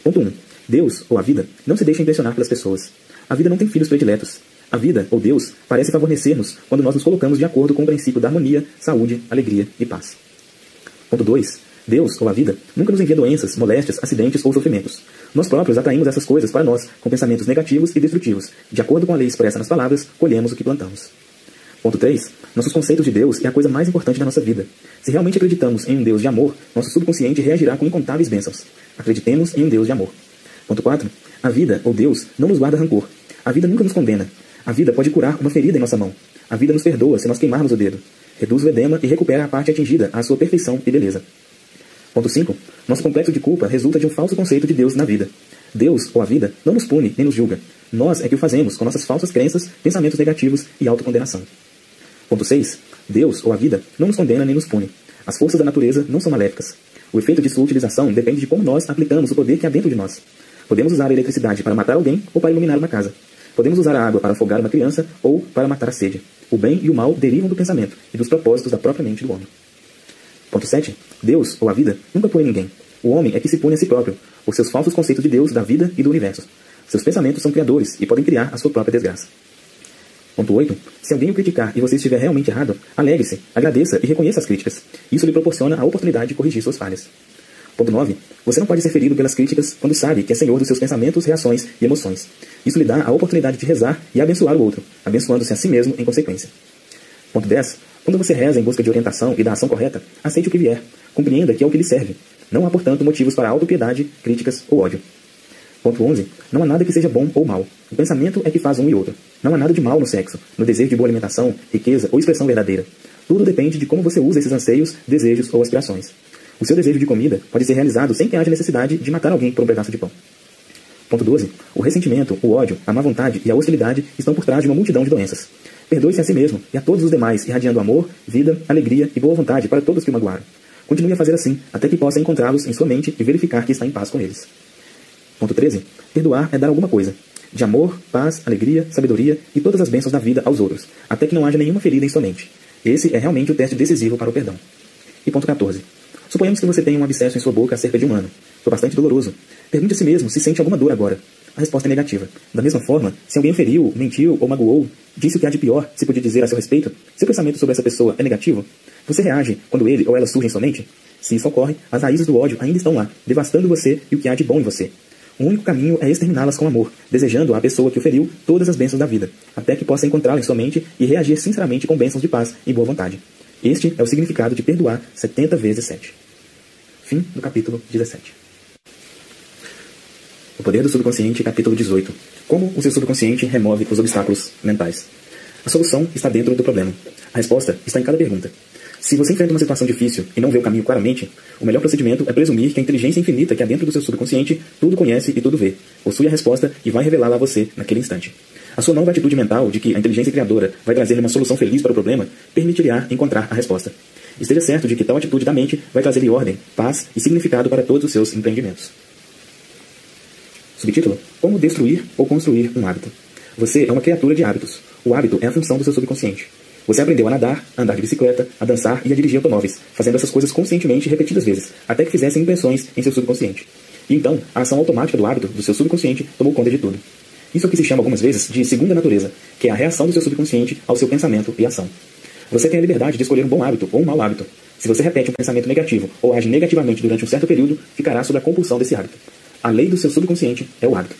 Ponto 1. Deus, ou a vida, não se deixa impressionar pelas pessoas. A vida não tem filhos prediletos. A vida, ou Deus, parece favorecer-nos quando nós nos colocamos de acordo com o princípio da harmonia, saúde, alegria e paz. Ponto 2. Deus, ou a vida, nunca nos envia doenças, moléstias, acidentes ou sofrimentos. Nós próprios atraímos essas coisas para nós com pensamentos negativos e destrutivos. De acordo com a lei expressa nas palavras, colhemos o que plantamos. Ponto 3. Nossos conceitos de Deus é a coisa mais importante da nossa vida. Se realmente acreditamos em um Deus de amor, nosso subconsciente reagirá com incontáveis bênçãos. Acreditemos em um Deus de amor. Ponto 4. A vida, ou Deus, não nos guarda rancor. A vida nunca nos condena. A vida pode curar uma ferida em nossa mão. A vida nos perdoa se nós queimarmos o dedo. Reduz o edema e recupera a parte atingida à sua perfeição e beleza. Ponto 5. Nosso complexo de culpa resulta de um falso conceito de Deus na vida. Deus, ou a vida, não nos pune nem nos julga. Nós é que o fazemos com nossas falsas crenças, pensamentos negativos e autocondenação. Ponto 6. Deus, ou a vida, não nos condena nem nos pune. As forças da natureza não são maléficas. O efeito de sua utilização depende de como nós aplicamos o poder que há dentro de nós. Podemos usar a eletricidade para matar alguém ou para iluminar uma casa. Podemos usar a água para afogar uma criança ou para matar a sede. O bem e o mal derivam do pensamento e dos propósitos da própria mente do homem. Ponto 7. Deus, ou a vida, nunca pune ninguém. O homem é que se pune a si próprio, por seus falsos conceitos de Deus, da vida e do universo. Seus pensamentos são criadores e podem criar a sua própria desgraça. Ponto 8. Se alguém o criticar e você estiver realmente errado, alegre-se, agradeça e reconheça as críticas. Isso lhe proporciona a oportunidade de corrigir suas falhas. Ponto 9. Você não pode ser ferido pelas críticas quando sabe que é senhor dos seus pensamentos, reações e emoções. Isso lhe dá a oportunidade de rezar e abençoar o outro, abençoando-se a si mesmo em consequência. Ponto 10. Quando você reza em busca de orientação e da ação correta, aceite o que vier. Compreenda que é o que lhe serve. Não há, portanto, motivos para autopiedade, críticas ou ódio. Ponto 11. Não há nada que seja bom ou mal. O pensamento é que faz um e outro. Não há nada de mal no sexo, no desejo de boa alimentação, riqueza ou expressão verdadeira. Tudo depende de como você usa esses anseios, desejos ou aspirações. O seu desejo de comida pode ser realizado sem que haja necessidade de matar alguém por um pedaço de pão. Ponto 12. O ressentimento, o ódio, a má vontade e a hostilidade estão por trás de uma multidão de doenças. Perdoe-se a si mesmo e a todos os demais, irradiando amor, vida, alegria e boa vontade para todos que o magoaram. Continue a fazer assim, até que possa encontrá-los em sua mente e verificar que está em paz com eles. Ponto 13. Perdoar é dar alguma coisa. De amor, paz, alegria, sabedoria e todas as bênçãos da vida aos outros, até que não haja nenhuma ferida em sua mente. Esse é realmente o teste decisivo para o perdão. E ponto 14. Suponhamos que você tenha um abscesso em sua boca há cerca de um ano. Foi bastante doloroso. Pergunte a si mesmo se sente alguma dor agora. A resposta é negativa. Da mesma forma, se alguém feriu, mentiu ou magoou, disse o que há de pior se podia dizer a seu respeito, seu pensamento sobre essa pessoa é negativo, você reage quando ele ou ela surge em sua mente? Se isso ocorre, as raízes do ódio ainda estão lá, devastando você e o que há de bom em você. O único caminho é exterminá-las com amor, desejando à pessoa que o feriu todas as bênçãos da vida, até que possa encontrá-la em sua mente e reagir sinceramente com bênçãos de paz e boa vontade. Este é o significado de perdoar 70 vezes 7. Fim do capítulo 17. O poder do subconsciente, capítulo 18. Como o seu subconsciente remove os obstáculos mentais. A solução está dentro do problema. A resposta está em cada pergunta. Se você enfrenta uma situação difícil e não vê o caminho claramente, o melhor procedimento é presumir que a inteligência infinita que há dentro do seu subconsciente tudo conhece e tudo vê, possui a resposta e vai revelá-la a você naquele instante. A sua nova atitude mental de que a inteligência criadora vai trazer uma solução feliz para o problema permitirá encontrar a resposta. Esteja certo de que tal atitude da mente vai trazer-lhe ordem, paz e significado para todos os seus empreendimentos. Subtítulo: Como destruir ou construir um hábito. Você é uma criatura de hábitos. O hábito é a função do seu subconsciente. Você aprendeu a nadar, a andar de bicicleta, a dançar e a dirigir automóveis, fazendo essas coisas conscientemente repetidas vezes, até que fizessem impressões em seu subconsciente. E então, a ação automática do hábito do seu subconsciente tomou conta de tudo. Isso é o que se chama algumas vezes de segunda natureza, que é a reação do seu subconsciente ao seu pensamento e ação. Você tem a liberdade de escolher um bom hábito ou um mau hábito. Se você repete um pensamento negativo ou age negativamente durante um certo período, ficará sob a compulsão desse hábito. A lei do seu subconsciente é o hábito.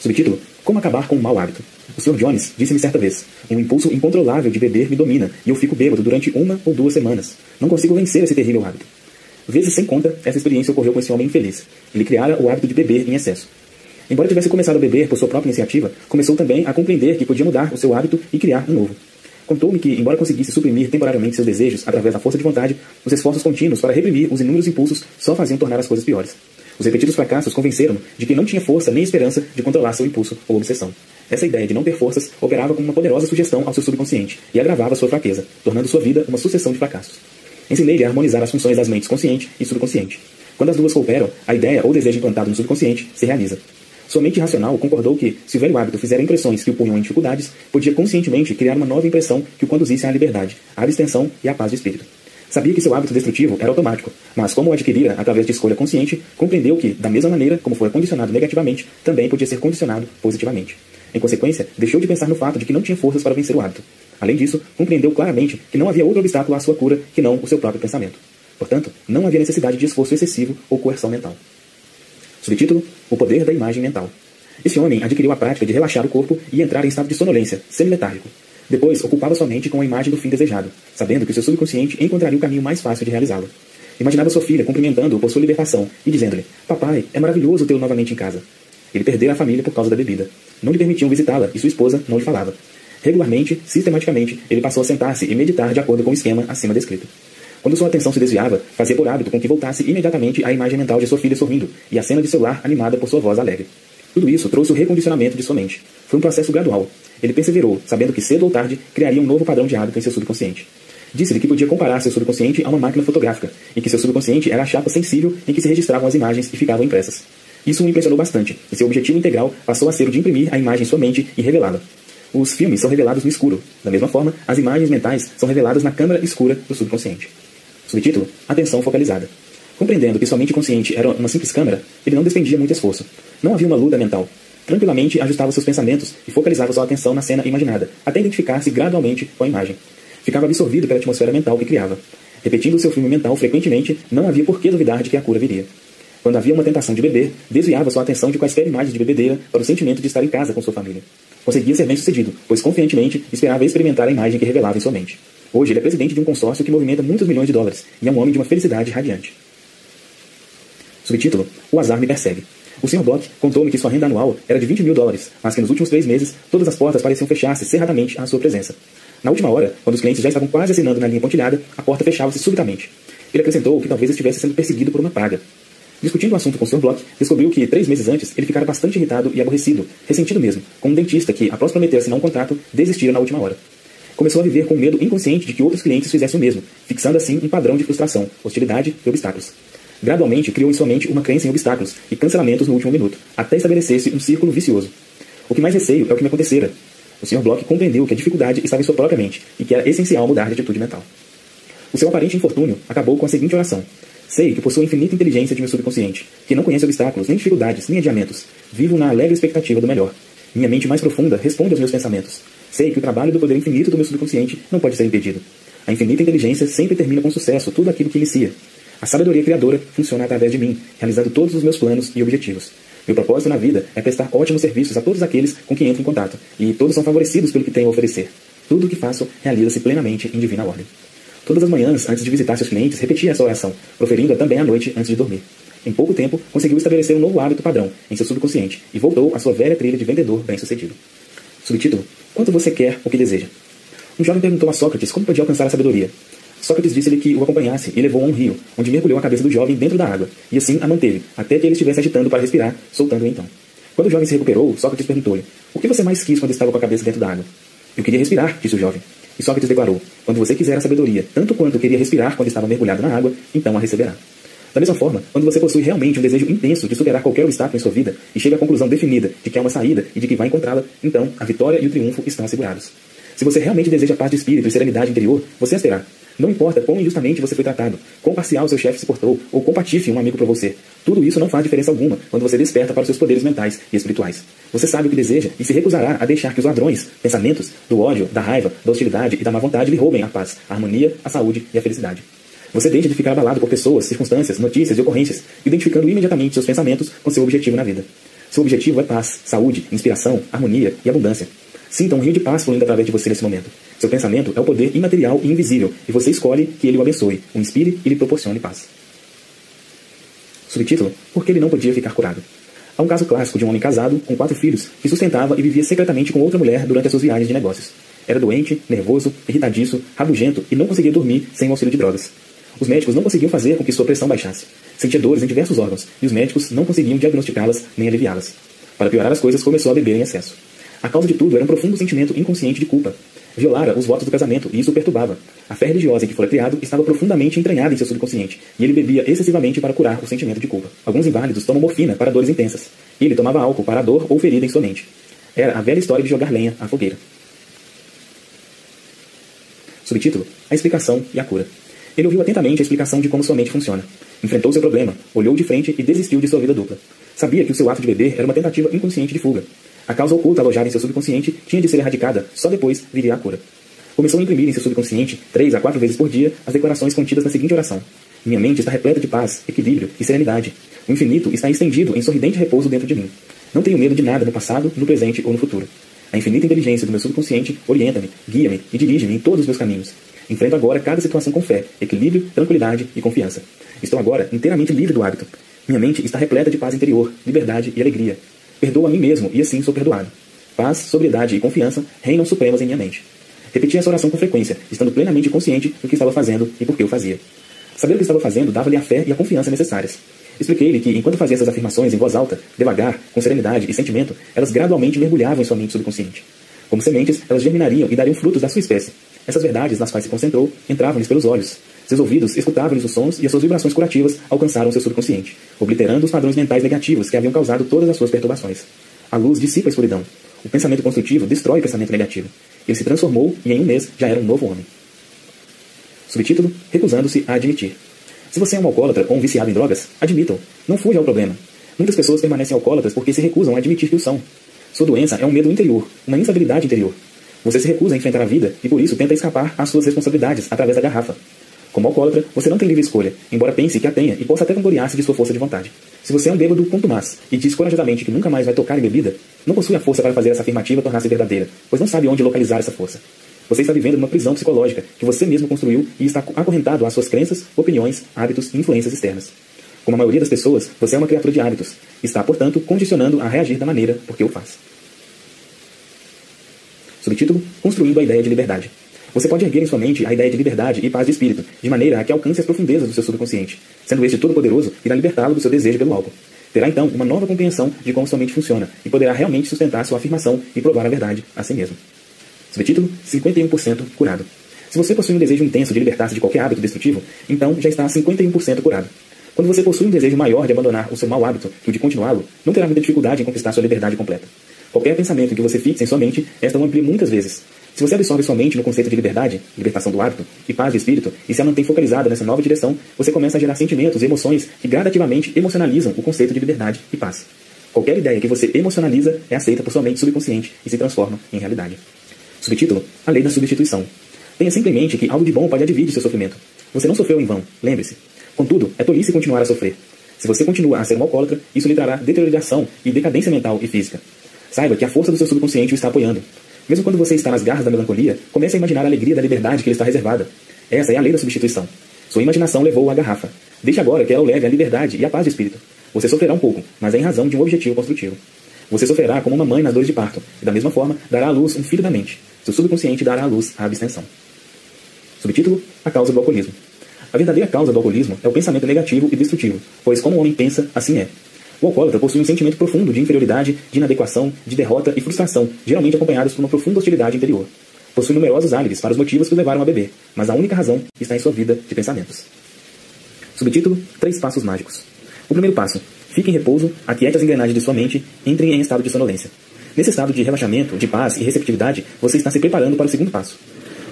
Subtítulo: Como acabar com um mau hábito? O Sr. Jones disse-me certa vez: Um impulso incontrolável de beber me domina e eu fico bêbado durante uma ou duas semanas. Não consigo vencer esse terrível hábito. Vezes sem conta, essa experiência ocorreu com esse homem infeliz. Ele criara o hábito de beber em excesso. Embora tivesse começado a beber por sua própria iniciativa, começou também a compreender que podia mudar o seu hábito e criar um novo. Contou-me que, embora conseguisse suprimir temporariamente seus desejos através da força de vontade, os esforços contínuos para reprimir os inúmeros impulsos só faziam tornar as coisas piores. Os repetidos fracassos convenceram-no de que não tinha força nem esperança de controlar seu impulso ou obsessão. Essa ideia de não ter forças operava como uma poderosa sugestão ao seu subconsciente e agravava sua fraqueza, tornando sua vida uma sucessão de fracassos. Ensinei-lhe a harmonizar as funções das mentes consciente e subconsciente. Quando as duas cooperam, a ideia ou desejo implantado no subconsciente se realiza. Sua mente racional concordou que, se o velho hábito fizera impressões que o punham em dificuldades, podia conscientemente criar uma nova impressão que o conduzisse à liberdade, à abstenção e à paz de espírito. Sabia que seu hábito destrutivo era automático, mas como o adquirira através de escolha consciente, compreendeu que, da mesma maneira como fora condicionado negativamente, também podia ser condicionado positivamente. Em consequência, deixou de pensar no fato de que não tinha forças para vencer o hábito. Além disso, compreendeu claramente que não havia outro obstáculo à sua cura que não o seu próprio pensamento. Portanto, não havia necessidade de esforço excessivo ou coerção mental. Subtítulo: O poder da imagem mental. Esse homem adquiriu a prática de relaxar o corpo e entrar em estado de sonolência, semi-letárgico. Depois, ocupava sua mente com a imagem do fim desejado, sabendo que seu subconsciente encontraria o caminho mais fácil de realizá-lo. Imaginava sua filha cumprimentando-o por sua libertação e dizendo-lhe: Papai, é maravilhoso tê-lo novamente em casa. Ele perdera a família por causa da bebida. Não lhe permitiam visitá-la e sua esposa não lhe falava. Regularmente, sistematicamente, ele passou a sentar-se e meditar de acordo com o esquema acima descrito. Quando sua atenção se desviava, fazia por hábito com que voltasse imediatamente à imagem mental de sua filha sorrindo e a cena de seu lar animada por sua voz alegre. Tudo isso trouxe o recondicionamento de sua mente. Foi um processo gradual. Ele perseverou, sabendo que cedo ou tarde criaria um novo padrão de hábito em seu subconsciente. Disse-lhe que podia comparar seu subconsciente a uma máquina fotográfica, e que seu subconsciente era a chapa sensível em que se registravam as imagens e ficavam impressas. Isso o impressionou bastante, e seu objetivo integral passou a ser o de imprimir a imagem em sua mente e revelá-la. Os filmes são revelados no escuro. Da mesma forma, as imagens mentais são reveladas na câmara escura do subconsciente. Subtítulo: Atenção focalizada. Compreendendo que sua mente consciente era uma simples câmera, ele não despendia muito esforço. Não havia uma luta mental. Tranquilamente ajustava seus pensamentos e focalizava sua atenção na cena imaginada, até identificar-se gradualmente com a imagem. Ficava absorvido pela atmosfera mental que criava. Repetindo seu filme mental frequentemente, não havia por que duvidar de que a cura viria. Quando havia uma tentação de beber, desviava sua atenção de quaisquer imagens de bebedeira para o sentimento de estar em casa com sua família. Conseguia ser bem sucedido, pois confiantemente esperava experimentar a imagem que revelava em sua mente. Hoje ele é presidente de um consórcio que movimenta muitos milhões de dólares e é um homem de uma felicidade radiante. Subtítulo: O azar me persegue. O Sr. Bloch contou-me que sua renda anual era de 20 mil dólares, mas que nos últimos três meses todas as portas pareciam fechar-se cerradamente à sua presença. Na última hora, quando os clientes já estavam quase assinando na linha pontilhada, a porta fechava-se subitamente. Ele acrescentou que talvez estivesse sendo perseguido por uma praga. Discutindo o assunto com Sr. Bloch, descobriu que, três meses antes, ele ficara bastante irritado e aborrecido, ressentido mesmo, com um dentista que, após prometer assinar um contrato, desistira na última hora. Começou a viver com medo inconsciente de que outros clientes fizessem o mesmo, fixando assim um padrão de frustração, hostilidade e obstáculos. Gradualmente, criou em sua mente uma crença em obstáculos e cancelamentos no último minuto, até estabelecer-se um círculo vicioso. O que mais receio é o que me acontecera. O Sr. Bloch compreendeu que a dificuldade estava em sua própria mente e que era essencial mudar de atitude mental. O seu aparente infortúnio acabou com a seguinte oração: Sei que possuo infinita inteligência de meu subconsciente, que não conhece obstáculos, nem dificuldades, nem adiamentos. Vivo na alegre expectativa do melhor. Minha mente mais profunda responde aos meus pensamentos. Sei que o trabalho do poder infinito do meu subconsciente não pode ser impedido. A infinita inteligência sempre termina com sucesso tudo aquilo que inicia. A sabedoria criadora funciona através de mim, realizando todos os meus planos e objetivos. Meu propósito na vida é prestar ótimos serviços a todos aqueles com quem entro em contato, e todos são favorecidos pelo que tenho a oferecer. Tudo o que faço realiza-se plenamente em divina ordem. Todas as manhãs, antes de visitar seus clientes, repetia essa oração, proferindo-a também à noite antes de dormir. Em pouco tempo, conseguiu estabelecer um novo hábito padrão em seu subconsciente e voltou à sua velha trilha de vendedor bem-sucedido. Subtítulo: Quanto você quer o que deseja? Um jovem perguntou a Sócrates como podia alcançar a sabedoria. Sócrates disse-lhe que o acompanhasse e levou a um rio, onde mergulhou a cabeça do jovem dentro da água, e assim a manteve, até que ele estivesse agitando para respirar, soltando-o então. Quando o jovem se recuperou, Sócrates perguntou-lhe: O que você mais quis quando estava com a cabeça dentro da água? Eu queria respirar, disse o jovem. E Sócrates declarou: Quando você quiser a sabedoria, tanto quanto queria respirar quando estava mergulhado na água, então a receberá. Da mesma forma, quando você possui realmente um desejo intenso de superar qualquer obstáculo em sua vida e chega à conclusão definida de que há uma saída e de que vai encontrá-la, então a vitória e o triunfo estão assegurados. Se você realmente deseja paz de espírito e serenidade interior, você as terá. Não importa quão injustamente você foi tratado, quão parcial seu chefe se portou, ou quão patife um amigo para você. Tudo isso não faz diferença alguma quando você desperta para os seus poderes mentais e espirituais. Você sabe o que deseja e se recusará a deixar que os ladrões, pensamentos, do ódio, da raiva, da hostilidade e da má vontade lhe roubem a paz, a harmonia, a saúde e a felicidade. Você deixa de ficar abalado por pessoas, circunstâncias, notícias e ocorrências, identificando imediatamente seus pensamentos com seu objetivo na vida. Seu objetivo é paz, saúde, inspiração, harmonia e abundância. Sinta um rio de paz fluindo através de você nesse momento. Seu pensamento é o poder imaterial e invisível, e você escolhe que ele o abençoe, o inspire e lhe proporcione paz. Subtítulo: Por que ele não podia ficar curado? Há um caso clássico de um homem casado, com quatro filhos, que sustentava e vivia secretamente com outra mulher durante as suas viagens de negócios. Era doente, nervoso, irritadiço, rabugento e não conseguia dormir sem o auxílio de drogas. Os médicos não conseguiam fazer com que sua pressão baixasse. Sentia dores em diversos órgãos, e os médicos não conseguiam diagnosticá-las nem aliviá-las. Para piorar as coisas, começou a beber em excesso. A causa de tudo era um profundo sentimento inconsciente de culpa. Violara os votos do casamento e isso o perturbava. A fé religiosa em que fora criado estava profundamente entranhada em seu subconsciente e ele bebia excessivamente para curar o sentimento de culpa. Alguns inválidos tomam morfina para dores intensas. Ele tomava álcool para a dor ou ferida em sua mente. Era a velha história de jogar lenha à fogueira. Subtítulo: A explicação e a cura. Ele ouviu atentamente a explicação de como sua mente funciona. Enfrentou seu problema, olhou de frente e desistiu de sua vida dupla. Sabia que o seu ato de beber era uma tentativa inconsciente de fuga. A causa oculta alojada em seu subconsciente tinha de ser erradicada, só depois viria a cura. Começou a imprimir em seu subconsciente, três a quatro vezes por dia, as declarações contidas na seguinte oração: Minha mente está repleta de paz, equilíbrio e serenidade. O infinito está estendido em sorridente repouso dentro de mim. Não tenho medo de nada no passado, no presente ou no futuro. A infinita inteligência do meu subconsciente orienta-me, guia-me e dirige-me em todos os meus caminhos. Enfrento agora cada situação com fé, equilíbrio, tranquilidade e confiança. Estou agora inteiramente livre do hábito. Minha mente está repleta de paz interior, liberdade e alegria. Perdoo a mim mesmo e assim sou perdoado. Paz, sobriedade e confiança reinam supremas em minha mente. Repeti essa oração com frequência, estando plenamente consciente do que estava fazendo e por que eu fazia. Saber o que estava fazendo dava-lhe a fé e a confiança necessárias. Expliquei-lhe que, enquanto fazia essas afirmações em voz alta, devagar, com serenidade e sentimento, elas gradualmente mergulhavam em sua mente subconsciente. Como sementes, elas germinariam e dariam frutos da sua espécie. Essas verdades nas quais se concentrou entravam-lhes pelos olhos. Seus ouvidos escutavam-lhes os sons e as suas vibrações curativas alcançaram seu subconsciente, obliterando os padrões mentais negativos que haviam causado todas as suas perturbações. A luz dissipa a escuridão. O pensamento construtivo destrói o pensamento negativo. Ele se transformou e em um mês já era um novo homem. Subtítulo: Recusando-se a admitir. Se você é um alcoólatra ou um viciado em drogas, admitam. Não fuja ao problema. Muitas pessoas permanecem alcoólatras porque se recusam a admitir que o são. Sua doença é um medo interior, uma instabilidade interior. Você se recusa a enfrentar a vida e por isso tenta escapar às suas responsabilidades através da garrafa. Como alcoólatra, você não tem livre escolha, embora pense que a tenha e possa até vangloriar-se de sua força de vontade. Se você é um bêbado contumaz e diz corajosamente que nunca mais vai tocar em bebida, não possui a força para fazer essa afirmativa tornar-se verdadeira, pois não sabe onde localizar essa força. Você está vivendo numa prisão psicológica que você mesmo construiu e está acorrentado às suas crenças, opiniões, hábitos e influências externas. Como a maioria das pessoas, você é uma criatura de hábitos. Está, portanto, condicionando a reagir da maneira por que o faz. Subtítulo: Construindo a ideia de liberdade. Você pode erguer em sua mente a ideia de liberdade e paz de espírito, de maneira a que alcance as profundezas do seu subconsciente. Sendo este todo-poderoso, irá libertá-lo do seu desejo pelo álcool. Terá então uma nova compreensão de como sua mente funciona e poderá realmente sustentar sua afirmação e provar a verdade a si mesmo. Subtítulo: 51% curado. Se você possui um desejo intenso de libertar-se de qualquer hábito destrutivo, então já está 51% curado. Quando você possui um desejo maior de abandonar o seu mau hábito que o de continuá-lo, não terá muita dificuldade em conquistar sua liberdade completa. Qualquer pensamento que você fixe em sua mente, esta o amplia muitas vezes. Se você absorve sua mente no conceito de liberdade, libertação do hábito e paz de espírito, e se a mantém focalizada nessa nova direção, você começa a gerar sentimentos e emoções que gradativamente emocionalizam o conceito de liberdade e paz. Qualquer ideia que você emocionaliza é aceita por sua mente subconsciente e se transforma em realidade. Subtítulo: A Lei da Substituição. Tenha simplesmente que algo de bom pode advir de seu sofrimento. Você não sofreu em vão, lembre-se. Contudo, é tolice continuar a sofrer. Se você continua a ser um alcoólatra, isso lhe trará deterioração e decadência mental e física. Saiba que a força do seu subconsciente o está apoiando. Mesmo quando você está nas garras da melancolia, comece a imaginar a alegria da liberdade que lhe está reservada. Essa é a lei da substituição. Sua imaginação levou-o à garrafa. Deixe agora que ela o leve à liberdade e à paz de espírito. Você sofrerá um pouco, mas é em razão de um objetivo construtivo. Você sofrerá como uma mãe nas dores de parto, e da mesma forma dará à luz um filho da mente. Seu subconsciente dará à luz a abstenção. Subtítulo: A causa do alcoolismo. A verdadeira causa do alcoolismo é o pensamento negativo e destrutivo, pois como o homem pensa, assim é. O alcoólatra possui um sentimento profundo de inferioridade, de inadequação, de derrota e frustração, geralmente acompanhados por uma profunda hostilidade interior. Possui numerosos álibis para os motivos que o levaram a beber, mas a única razão está em sua vida de pensamentos. Subtítulo: Três Passos Mágicos. O primeiro passo: fique em repouso, aquiete as engrenagens de sua mente, entre em estado de sonolência. Nesse estado de relaxamento, de paz e receptividade, você está se preparando para o segundo passo.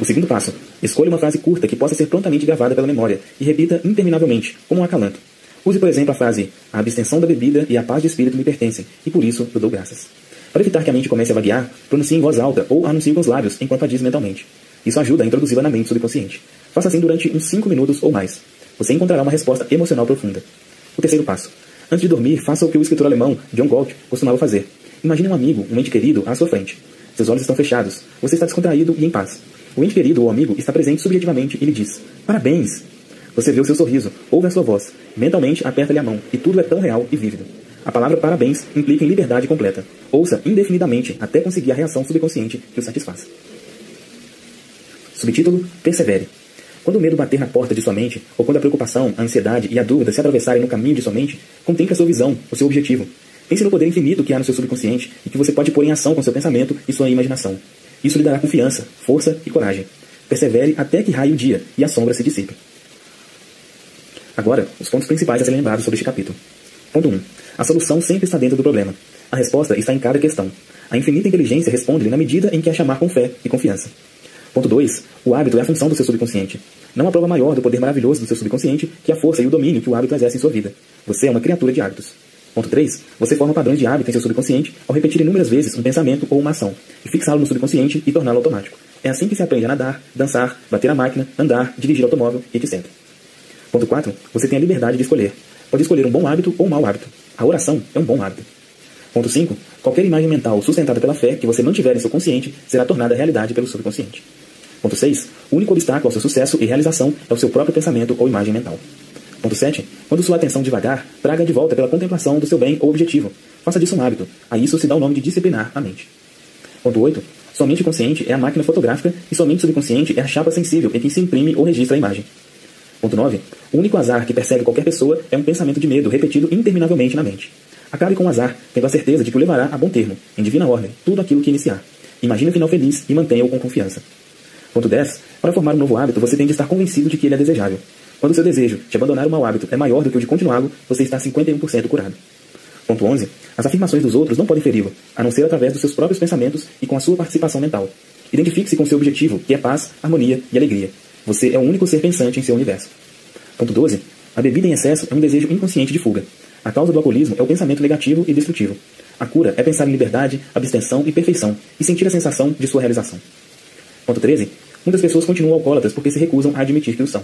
O segundo passo: escolha uma frase curta que possa ser prontamente gravada pela memória e repita interminavelmente, como um acalanto. Use, por exemplo, a frase: A abstenção da bebida e a paz de espírito me pertencem, e por isso eu dou graças. Para evitar que a mente comece a vaguear, pronuncie em voz alta ou anuncie com os lábios enquanto a diz mentalmente. Isso ajuda a introduzi-la na mente subconsciente. Faça assim durante uns 5 minutos ou mais. Você encontrará uma resposta emocional profunda. O terceiro passo. Antes de dormir, faça o que o escritor alemão John Galt costumava fazer. Imagine um amigo, um ente querido, à sua frente. Seus olhos estão fechados. Você está descontraído e em paz. O ente querido ou amigo está presente subjetivamente e lhe diz: Parabéns! Você vê o seu sorriso, ouve a sua voz, mentalmente aperta-lhe a mão, e tudo é tão real e vívido. A palavra parabéns implica em liberdade completa. Ouça indefinidamente até conseguir a reação subconsciente que o satisfaz. Subtítulo: Persevere. Quando o medo bater na porta de sua mente, ou quando a preocupação, a ansiedade e a dúvida se atravessarem no caminho de sua mente, contemple a sua visão, o seu objetivo. Pense no poder infinito que há no seu subconsciente e que você pode pôr em ação com seu pensamento e sua imaginação. Isso lhe dará confiança, força e coragem. Persevere até que raie o dia e a sombra se dissipe. Agora, os pontos principais a serem lembrados sobre este capítulo. Ponto 1. A solução sempre está dentro do problema. A resposta está em cada questão. A infinita inteligência responde-lhe na medida em que a chamar com fé e confiança. Ponto 2. O hábito é a função do seu subconsciente. Não há prova maior do poder maravilhoso do seu subconsciente que a força e o domínio que o hábito exerce em sua vida. Você é uma criatura de hábitos. Ponto 3. Você forma padrões de hábito em seu subconsciente ao repetir inúmeras vezes um pensamento ou uma ação, e fixá-lo no subconsciente e torná-lo automático. É assim que se aprende a nadar, dançar, bater a máquina, andar, dirigir automóvel, etc. Ponto 4. Você tem a liberdade de escolher. Pode escolher um bom hábito ou um mau hábito. A oração é um bom hábito. Ponto 5. Qualquer imagem mental sustentada pela fé que você mantiver em seu consciente será tornada realidade pelo subconsciente. Ponto 6. O único obstáculo ao seu sucesso e realização é o seu próprio pensamento ou imagem mental. Ponto 7. Quando sua atenção devagar, traga de volta pela contemplação do seu bem ou objetivo. Faça disso um hábito. A isso se dá o nome de disciplinar a mente. Ponto 8. Sua mente consciente é a máquina fotográfica e sua mente subconsciente é a chapa sensível em que se imprime ou registra a imagem. Ponto 9. O único azar que persegue qualquer pessoa é um pensamento de medo repetido interminavelmente na mente. Acabe com o azar, tendo a certeza de que o levará a bom termo, em divina ordem, tudo aquilo que iniciar. Imagine o final feliz e mantenha-o com confiança. Ponto 10. Para formar um novo hábito, você tem de estar convencido de que ele é desejável. Quando o seu desejo de abandonar um mau hábito é maior do que o de continuá-lo, você está 51% curado. Ponto 11. As afirmações dos outros não podem feri-lo, a não ser através dos seus próprios pensamentos e com a sua participação mental. Identifique-se com seu objetivo, que é paz, harmonia e alegria. Você é o único ser pensante em seu universo. Ponto 12. A bebida em excesso é um desejo inconsciente de fuga. A causa do alcoolismo é o pensamento negativo e destrutivo. A cura é pensar em liberdade, abstenção e perfeição e sentir a sensação de sua realização. Ponto 13. Muitas pessoas continuam alcoólatras porque se recusam a admitir que o são.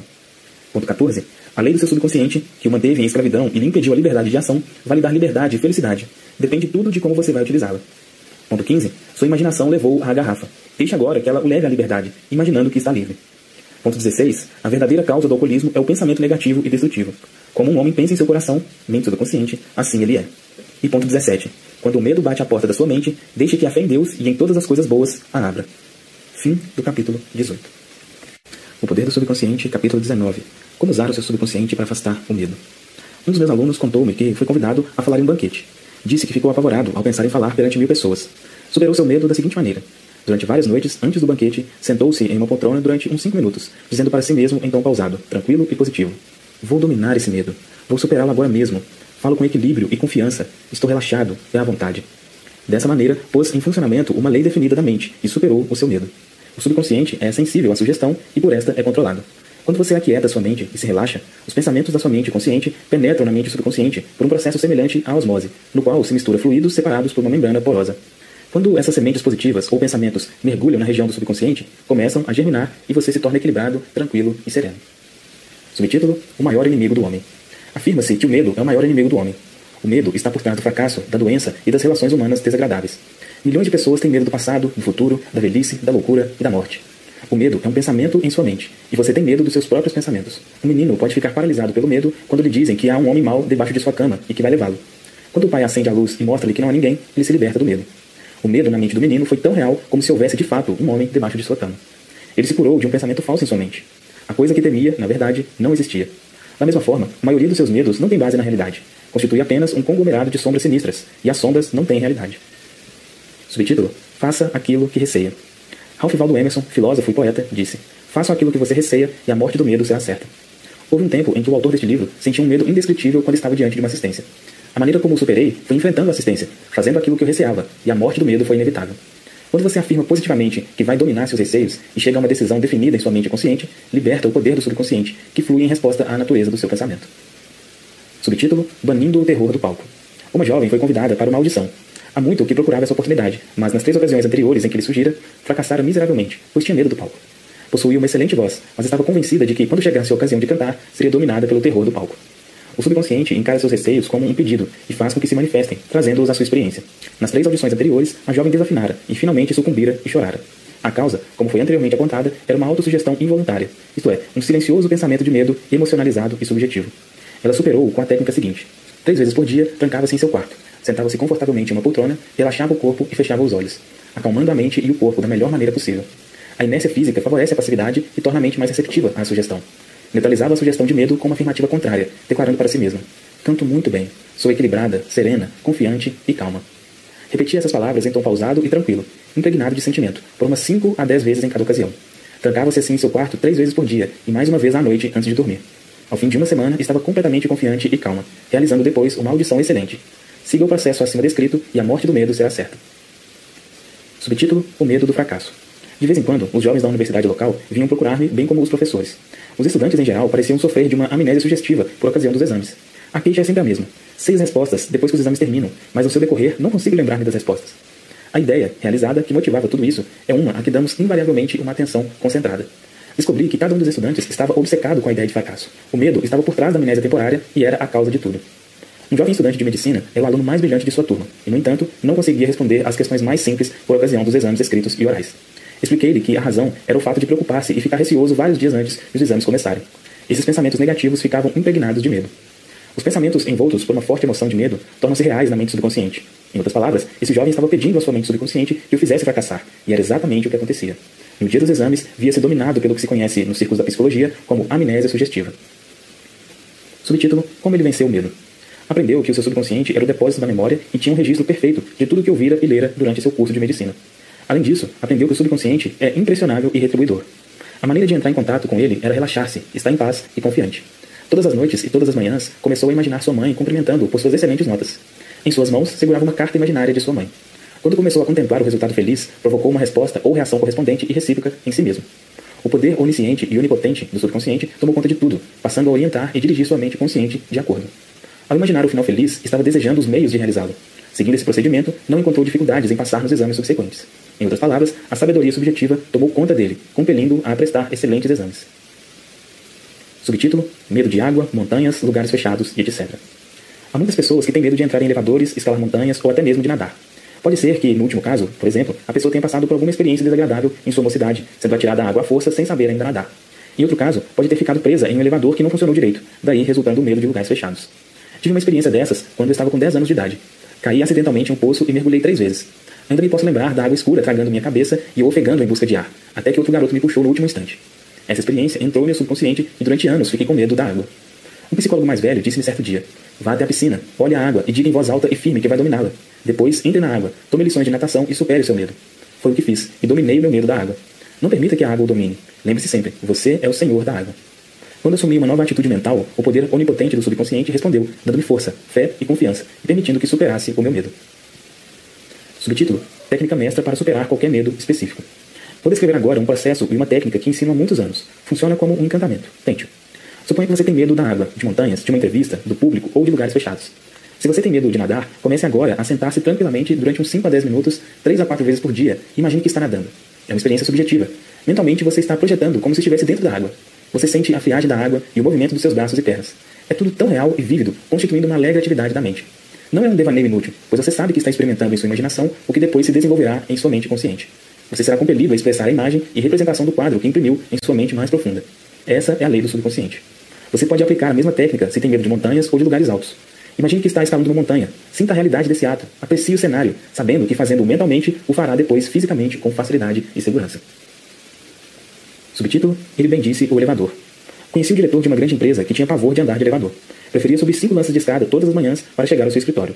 Ponto 14. A lei do seu subconsciente, que o manteve em escravidão e lhe impediu a liberdade de ação, vai lhe dar liberdade e felicidade. Depende tudo de como você vai utilizá-la. Ponto 15. Sua imaginação levou à garrafa. Deixe agora que ela o leve à liberdade, imaginando que está livre. Ponto 16. A verdadeira causa do alcoolismo é o pensamento negativo e destrutivo. Como um homem pensa em seu coração, mente subconsciente, assim ele é. E ponto 17. Quando o medo bate à porta da sua mente, deixe que a fé em Deus e em todas as coisas boas a abra. Fim do capítulo 18. O poder do subconsciente, capítulo 19. Como usar o seu subconsciente para afastar o medo. Um dos meus alunos contou-me que foi convidado a falar em um banquete. Disse que ficou apavorado ao pensar em falar perante mil pessoas. Superou seu medo da seguinte maneira. Durante várias noites, antes do banquete, sentou-se em uma poltrona durante uns cinco minutos, dizendo para si mesmo em tom pausado, tranquilo e positivo: Vou dominar esse medo. Vou superá-lo agora mesmo. Falo com equilíbrio e confiança. Estou relaxado e à vontade. Dessa maneira, pôs em funcionamento uma lei definida da mente e superou o seu medo. O subconsciente é sensível à sugestão e por esta é controlado. Quando você aquieta sua mente e se relaxa, os pensamentos da sua mente consciente penetram na mente subconsciente por um processo semelhante à osmose, no qual se mistura fluidos separados por uma membrana porosa. Quando essas sementes positivas ou pensamentos mergulham na região do subconsciente, começam a germinar e você se torna equilibrado, tranquilo e sereno. Subtítulo: O maior inimigo do homem. Afirma-se que o medo é o maior inimigo do homem. O medo está por trás do fracasso, da doença e das relações humanas desagradáveis. Milhões de pessoas têm medo do passado, do futuro, da velhice, da loucura e da morte. O medo é um pensamento em sua mente, e você tem medo dos seus próprios pensamentos. Um menino pode ficar paralisado pelo medo quando lhe dizem que há um homem mau debaixo de sua cama e que vai levá-lo. Quando o pai acende a luz e mostra-lhe que não há ninguém, ele se liberta do medo. O medo na mente do menino foi tão real como se houvesse de fato um homem debaixo de sua cama. Ele se curou de um pensamento falso em sua mente. A coisa que temia, na verdade, não existia. Da mesma forma, a maioria dos seus medos não tem base na realidade. Constitui apenas um conglomerado de sombras sinistras, e as sombras não têm realidade. Subtítulo: Faça aquilo que receia. Ralph Waldo Emerson, filósofo e poeta, disse: Faça aquilo que você receia e a morte do medo será certa. Houve um tempo em que o autor deste livro sentia um medo indescritível quando estava diante de uma assistência. A maneira como o superei foi enfrentando a assistência, fazendo aquilo que eu receava, e a morte do medo foi inevitável. Quando você afirma positivamente que vai dominar seus receios e chega a uma decisão definida em sua mente consciente, liberta o poder do subconsciente, que flui em resposta à natureza do seu pensamento. Subtítulo: Banindo o terror do palco. Uma jovem foi convidada para uma audição, Há muito que procurava essa oportunidade, mas nas três ocasiões anteriores em que ele surgira, fracassara miseravelmente, pois tinha medo do palco. Possuía uma excelente voz, mas estava convencida de que, quando chegasse a ocasião de cantar, seria dominada pelo terror do palco. O subconsciente encara seus receios como um pedido e faz com que se manifestem, trazendo-os à sua experiência. Nas três audições anteriores, a jovem desafinara e finalmente sucumbira e chorara. A causa, como foi anteriormente apontada, era uma autossugestão involuntária, isto é, um silencioso pensamento de medo emocionalizado e subjetivo. Ela superou-o com a técnica seguinte. Três vezes por dia, trancava-se em seu quarto, Sentava-se confortavelmente em uma poltrona, relaxava o corpo e fechava os olhos, acalmando a mente e o corpo da melhor maneira possível. A inércia física favorece a passividade e torna a mente mais receptiva à sugestão. Neutralizava a sugestão de medo com uma afirmativa contrária, declarando para si mesma: Canto muito bem, sou equilibrada, serena, confiante e calma. Repetia essas palavras em tom pausado e tranquilo, impregnado de sentimento, por umas cinco a dez vezes em cada ocasião. Trancava-se assim em seu quarto três vezes por dia e mais uma vez à noite antes de dormir. Ao fim de uma semana, estava completamente confiante e calma, realizando depois uma audição excelente, Siga o processo acima descrito e a morte do medo será certa. Subtítulo: O medo do fracasso. De vez em quando, os jovens da universidade local vinham procurar-me, bem como os professores. Os estudantes, em geral, pareciam sofrer de uma amnésia sugestiva por ocasião dos exames. A queixa é sempre a mesma. Seis respostas depois que os exames terminam, mas no seu decorrer não consigo lembrar-me das respostas. A ideia, realizada, que motivava tudo isso, é uma a que damos invariavelmente uma atenção concentrada. Descobri que cada um dos estudantes estava obcecado com a ideia de fracasso. O medo estava por trás da amnésia temporária e era a causa de tudo. Um jovem estudante de medicina era o aluno mais brilhante de sua turma, e, no entanto, não conseguia responder às questões mais simples por ocasião dos exames escritos e orais. Expliquei-lhe que a razão era o fato de preocupar-se e ficar receoso vários dias antes dos exames começarem. Esses pensamentos negativos ficavam impregnados de medo. Os pensamentos envoltos por uma forte emoção de medo tornam-se reais na mente subconsciente. Em outras palavras, esse jovem estava pedindo à sua mente subconsciente que o fizesse fracassar, e era exatamente o que acontecia. No dia dos exames, via-se dominado pelo que se conhece nos círculos da psicologia como amnésia sugestiva. Subtítulo: Como ele venceu o medo. Aprendeu que o seu subconsciente era o depósito da memória e tinha um registro perfeito de tudo o que ouvira e lera durante seu curso de medicina. Além disso, aprendeu que o subconsciente é impressionável e retribuidor. A maneira de entrar em contato com ele era relaxar-se, estar em paz e confiante. Todas as noites e todas as manhãs, começou a imaginar sua mãe cumprimentando-o por suas excelentes notas. Em suas mãos, segurava uma carta imaginária de sua mãe. Quando começou a contemplar o resultado feliz, provocou uma resposta ou reação correspondente e recíproca em si mesmo. O poder onisciente e onipotente do subconsciente tomou conta de tudo, passando a orientar e dirigir sua mente consciente de acordo. Ao imaginar o final feliz, estava desejando os meios de realizá-lo. Seguindo esse procedimento, não encontrou dificuldades em passar nos exames subsequentes. Em outras palavras, a sabedoria subjetiva tomou conta dele, compelindo-o a prestar excelentes exames. Subtítulo: Medo de água, montanhas, lugares fechados e etc. Há muitas pessoas que têm medo de entrar em elevadores, escalar montanhas ou até mesmo de nadar. Pode ser que, no último caso, por exemplo, a pessoa tenha passado por alguma experiência desagradável em sua mocidade, sendo atirada à água à força sem saber ainda nadar. Em outro caso, pode ter ficado presa em um elevador que não funcionou direito, daí resultando o medo de lugares fechados. Tive uma experiência dessas quando eu estava com 10 anos de idade. Caí acidentalmente em um poço e mergulhei três vezes. Ainda me posso lembrar da água escura tragando minha cabeça e eu ofegando em busca de ar, até que outro garoto me puxou no último instante. Essa experiência entrou no meu subconsciente e durante anos fiquei com medo da água. Um psicólogo mais velho disse-me certo dia: Vá até a piscina, olhe a água e diga em voz alta e firme que vai dominá-la. Depois, entre na água, tome lições de natação e supere o seu medo. Foi o que fiz, e dominei o meu medo da água. Não permita que a água o domine. Lembre-se sempre, você é o senhor da água. Quando assumi uma nova atitude mental, o poder onipotente do subconsciente respondeu, dando-me força, fé e confiança, e permitindo que superasse o meu medo. Subtítulo: Técnica mestra para superar qualquer medo específico. Vou descrever agora um processo e uma técnica que ensino há muitos anos. Funciona como um encantamento. Tente-o. Suponha que você tem medo da água, de montanhas, de uma entrevista, do público ou de lugares fechados. Se você tem medo de nadar, comece agora a sentar-se tranquilamente durante uns 5 a 10 minutos, 3 a 4 vezes por dia, e imagine que está nadando. É uma experiência subjetiva. Mentalmente você está projetando como se estivesse dentro da água. Você sente a friagem da água e o movimento dos seus braços e pernas. É tudo tão real e vívido, constituindo uma alegre atividade da mente. Não é um devaneio inútil, pois você sabe que está experimentando em sua imaginação o que depois se desenvolverá em sua mente consciente. Você será compelido a expressar a imagem e representação do quadro que imprimiu em sua mente mais profunda. Essa é a lei do subconsciente. Você pode aplicar a mesma técnica se tem medo de montanhas ou de lugares altos. Imagine que está escalando uma montanha. Sinta a realidade desse ato. Aprecie o cenário, sabendo que fazendo mentalmente o fará depois fisicamente com facilidade e segurança. Subtítulo: Ele bendice o elevador. Conheci o diretor de uma grande empresa que tinha pavor de andar de elevador. Preferia subir cinco lanças de escada todas as manhãs para chegar ao seu escritório.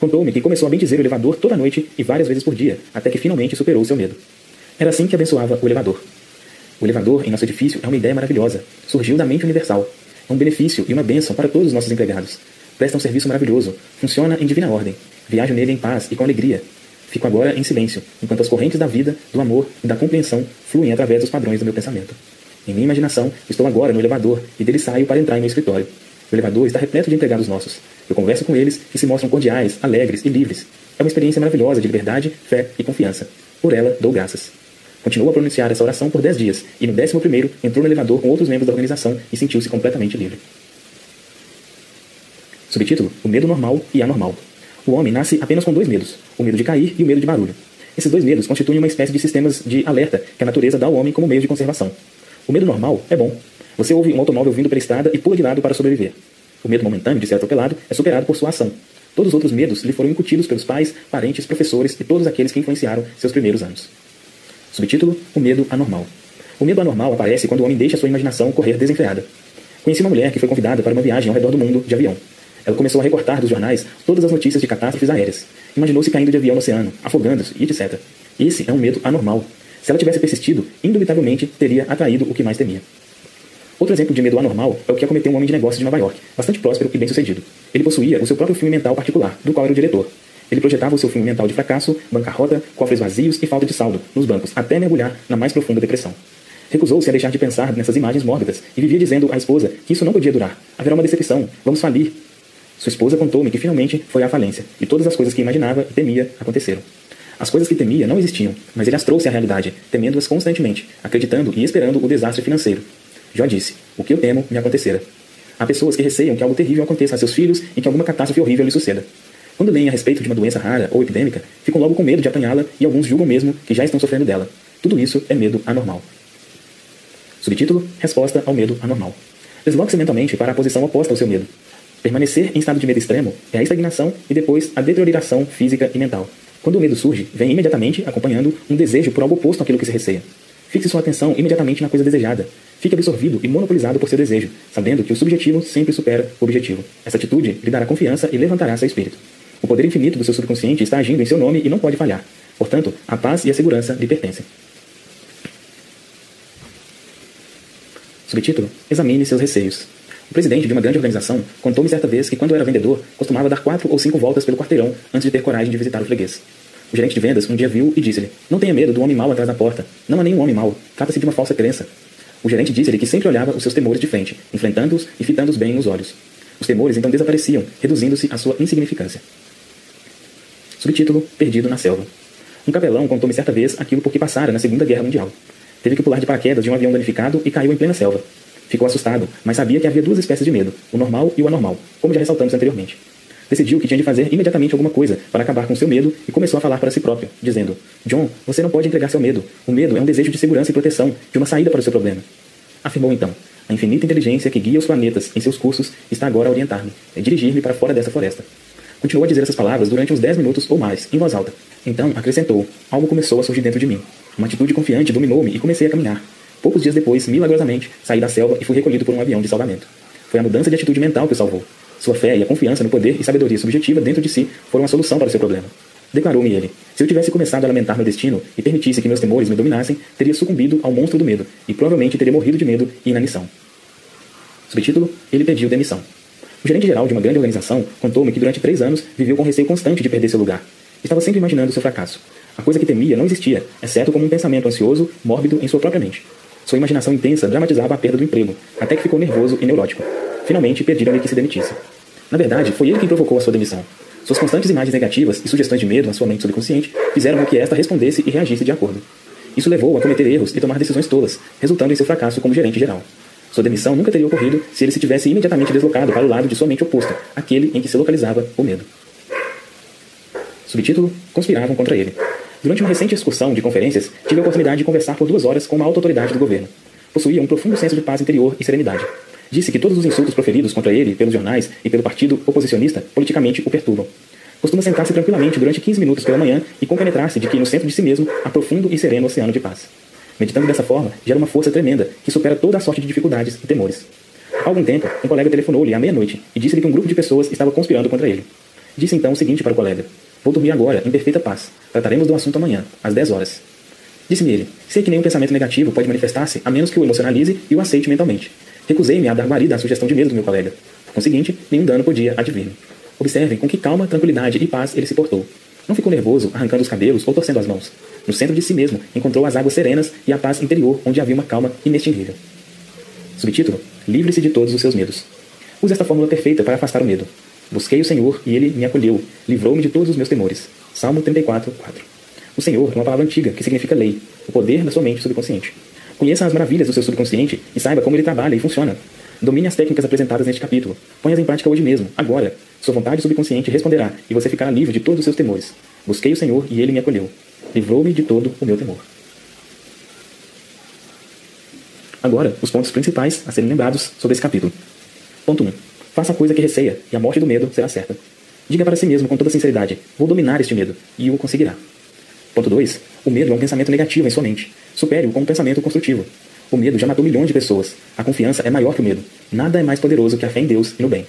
Contou-me que começou a bendizer o elevador toda noite e várias vezes por dia, até que finalmente superou seu medo. Era assim que abençoava o elevador. O elevador em nosso edifício é uma ideia maravilhosa. Surgiu da mente universal. É um benefício e uma bênção para todos os nossos empregados. Presta um serviço maravilhoso. Funciona em divina ordem. Viajo nele em paz e com alegria. Fico agora em silêncio, enquanto as correntes da vida, do amor e da compreensão fluem através dos padrões do meu pensamento. Em minha imaginação, estou agora no elevador e dele saio para entrar em meu escritório. O elevador está repleto de empregados nossos. Eu converso com eles e se mostram cordiais, alegres e livres. É uma experiência maravilhosa de liberdade, fé e confiança. Por ela, dou graças. Continuou a pronunciar essa oração por dez dias, e no décimo primeiro entrou no elevador com outros membros da organização e sentiu-se completamente livre. Subtítulo: O medo normal e anormal. O homem nasce apenas com dois medos: o medo de cair e o medo de barulho. Esses dois medos constituem uma espécie de sistemas de alerta que a natureza dá ao homem como meio de conservação. O medo normal é bom. Você ouve um automóvel vindo pela estrada e pula de lado para sobreviver. O medo momentâneo de ser atropelado é superado por sua ação. Todos os outros medos lhe foram incutidos pelos pais, parentes, professores e todos aqueles que influenciaram seus primeiros anos. Subtítulo: O medo anormal. O medo anormal aparece quando o homem deixa sua imaginação correr desenfreada. Conheci uma mulher que foi convidada para uma viagem ao redor do mundo de avião. Ela começou a recortar dos jornais todas as notícias de catástrofes aéreas. Imaginou-se caindo de avião no oceano, afogando-se e etc. Esse é um medo anormal. Se ela tivesse persistido, indubitavelmente teria atraído o que mais temia. Outro exemplo de medo anormal é o que acometeu um homem de negócios de Nova York, bastante próspero e bem-sucedido. Ele possuía o seu próprio filme mental particular, do qual era o diretor. Ele projetava o seu filme mental de fracasso, bancarrota, cofres vazios e falta de saldo nos bancos, até mergulhar na mais profunda depressão. Recusou-se a deixar de pensar nessas imagens mórbidas e vivia dizendo à esposa que isso não podia durar. Haverá uma decepção, vamos falir, sua esposa contou-me que finalmente foi à falência, e todas as coisas que imaginava e temia aconteceram. As coisas que temia não existiam, mas ele as trouxe à realidade, temendo-as constantemente, acreditando e esperando o desastre financeiro. Jó disse: O que eu temo me acontecera. Há pessoas que receiam que algo terrível aconteça a seus filhos e que alguma catástrofe horrível lhe suceda. Quando leem a respeito de uma doença rara ou epidêmica, ficam logo com medo de apanhá-la e alguns julgam mesmo que já estão sofrendo dela. Tudo isso é medo anormal. Subtítulo: Resposta ao medo anormal. Desloque-se mentalmente para a posição oposta ao seu medo. Permanecer em estado de medo extremo é a estagnação e depois a deterioração física e mental. Quando o medo surge, vem imediatamente acompanhando um desejo por algo oposto àquilo que se receia. Fixe sua atenção imediatamente na coisa desejada. Fique absorvido e monopolizado por seu desejo, sabendo que o subjetivo sempre supera o objetivo. Essa atitude lhe dará confiança e levantará seu espírito. O poder infinito do seu subconsciente está agindo em seu nome e não pode falhar. Portanto, a paz e a segurança lhe pertencem. Subtítulo: Examine seus receios. O presidente de uma grande organização contou-me certa vez que, quando era vendedor, costumava dar quatro ou cinco voltas pelo quarteirão antes de ter coragem de visitar o freguês. O gerente de vendas um dia viu e disse-lhe: Não tenha medo do homem mau atrás da porta. Não há nenhum homem mau. Trata-se de uma falsa crença. O gerente disse-lhe que sempre olhava os seus temores de frente, enfrentando-os e fitando-os bem nos olhos. Os temores então desapareciam, reduzindo-se à sua insignificância. Subtítulo: Perdido na selva. Um capelão contou-me certa vez aquilo por que passara na Segunda Guerra Mundial. Teve que pular de paraquedas de um avião danificado e caiu em plena selva. Ficou assustado, mas sabia que havia duas espécies de medo, o normal e o anormal, como já ressaltamos anteriormente. Decidiu que tinha de fazer imediatamente alguma coisa para acabar com seu medo e começou a falar para si próprio, dizendo: John, você não pode entregar seu medo. O medo é um desejo de segurança e proteção, de uma saída para o seu problema. Afirmou então: A infinita inteligência que guia os planetas em seus cursos está agora a orientar-me, a dirigir-me para fora dessa floresta. Continuou a dizer essas palavras durante uns dez minutos ou mais, em voz alta. Então acrescentou: Algo começou a surgir dentro de mim. Uma atitude confiante dominou-me e comecei a caminhar. Poucos dias depois, milagrosamente, saí da selva e fui recolhido por um avião de salvamento. Foi a mudança de atitude mental que o salvou. Sua fé e a confiança no poder e sabedoria subjetiva dentro de si foram a solução para o seu problema. Declarou-me ele: Se eu tivesse começado a lamentar meu destino e permitisse que meus temores me dominassem, teria sucumbido ao monstro do medo e provavelmente teria morrido de medo e inanição. Subtítulo: Ele pediu demissão. O gerente geral de uma grande organização contou-me que durante três anos viveu com receio constante de perder seu lugar. Estava sempre imaginando seu fracasso. A coisa que temia não existia, exceto como um pensamento ansioso, mórbido em sua própria mente. Sua imaginação intensa dramatizava a perda do emprego, até que ficou nervoso e neurótico. Finalmente, pediram-lhe que se demitisse. Na verdade, foi ele quem provocou a sua demissão. Suas constantes imagens negativas e sugestões de medo à sua mente subconsciente fizeram com que esta respondesse e reagisse de acordo. Isso levou a cometer erros e tomar decisões tolas, resultando em seu fracasso como gerente geral. Sua demissão nunca teria ocorrido se ele se tivesse imediatamente deslocado para o lado de sua mente oposto, aquele em que se localizava o medo. Subtítulo: Conspiravam contra ele. Durante uma recente excursão de conferências, tive a oportunidade de conversar por duas horas com uma alta autoridade do governo. Possuía um profundo senso de paz interior e serenidade. Disse que todos os insultos proferidos contra ele pelos jornais e pelo partido oposicionista politicamente o perturbam. Costuma sentar-se tranquilamente durante 15 minutos pela manhã e compenetrar-se de que no centro de si mesmo há profundo e sereno oceano de paz. Meditando dessa forma, gera uma força tremenda que supera toda a sorte de dificuldades e temores. Há algum tempo, um colega telefonou-lhe à meia-noite e disse-lhe que um grupo de pessoas estava conspirando contra ele. Disse então o seguinte para o colega: Vou dormir agora, em perfeita paz. Trataremos do assunto amanhã, às 10 horas. Disse-me ele: Sei que nenhum pensamento negativo pode manifestar-se a menos que o emocionalize e o aceite mentalmente. Recusei-me a dar guarida à sugestão de medo do meu colega. Por conseguinte, nenhum dano podia advir-me. Observem com que calma, tranquilidade e paz ele se portou. Não ficou nervoso, arrancando os cabelos ou torcendo as mãos. No centro de si mesmo, encontrou as águas serenas e a paz interior, onde havia uma calma inextinguível. Subtítulo: Livre-se de todos os seus medos. Use esta fórmula perfeita para afastar o medo. Busquei o Senhor e ele me acolheu, livrou-me de todos os meus temores. Salmo 34, 4. O Senhor é uma palavra antiga que significa lei, o poder da sua mente subconsciente. Conheça as maravilhas do seu subconsciente e saiba como ele trabalha e funciona. Domine as técnicas apresentadas neste capítulo. Ponha-as em prática hoje mesmo, agora. Sua vontade subconsciente responderá e você ficará livre de todos os seus temores. Busquei o Senhor e ele me acolheu. Livrou-me de todo o meu temor. Agora, os pontos principais a serem lembrados sobre esse capítulo. Ponto 1. Faça a coisa que receia, e a morte do medo será certa. Diga para si mesmo com toda sinceridade: Vou dominar este medo, e o conseguirá. Ponto 2. O medo é um pensamento negativo em sua mente. Supere-o com um pensamento construtivo. O medo já matou milhões de pessoas. A confiança é maior que o medo. Nada é mais poderoso que a fé em Deus e no bem.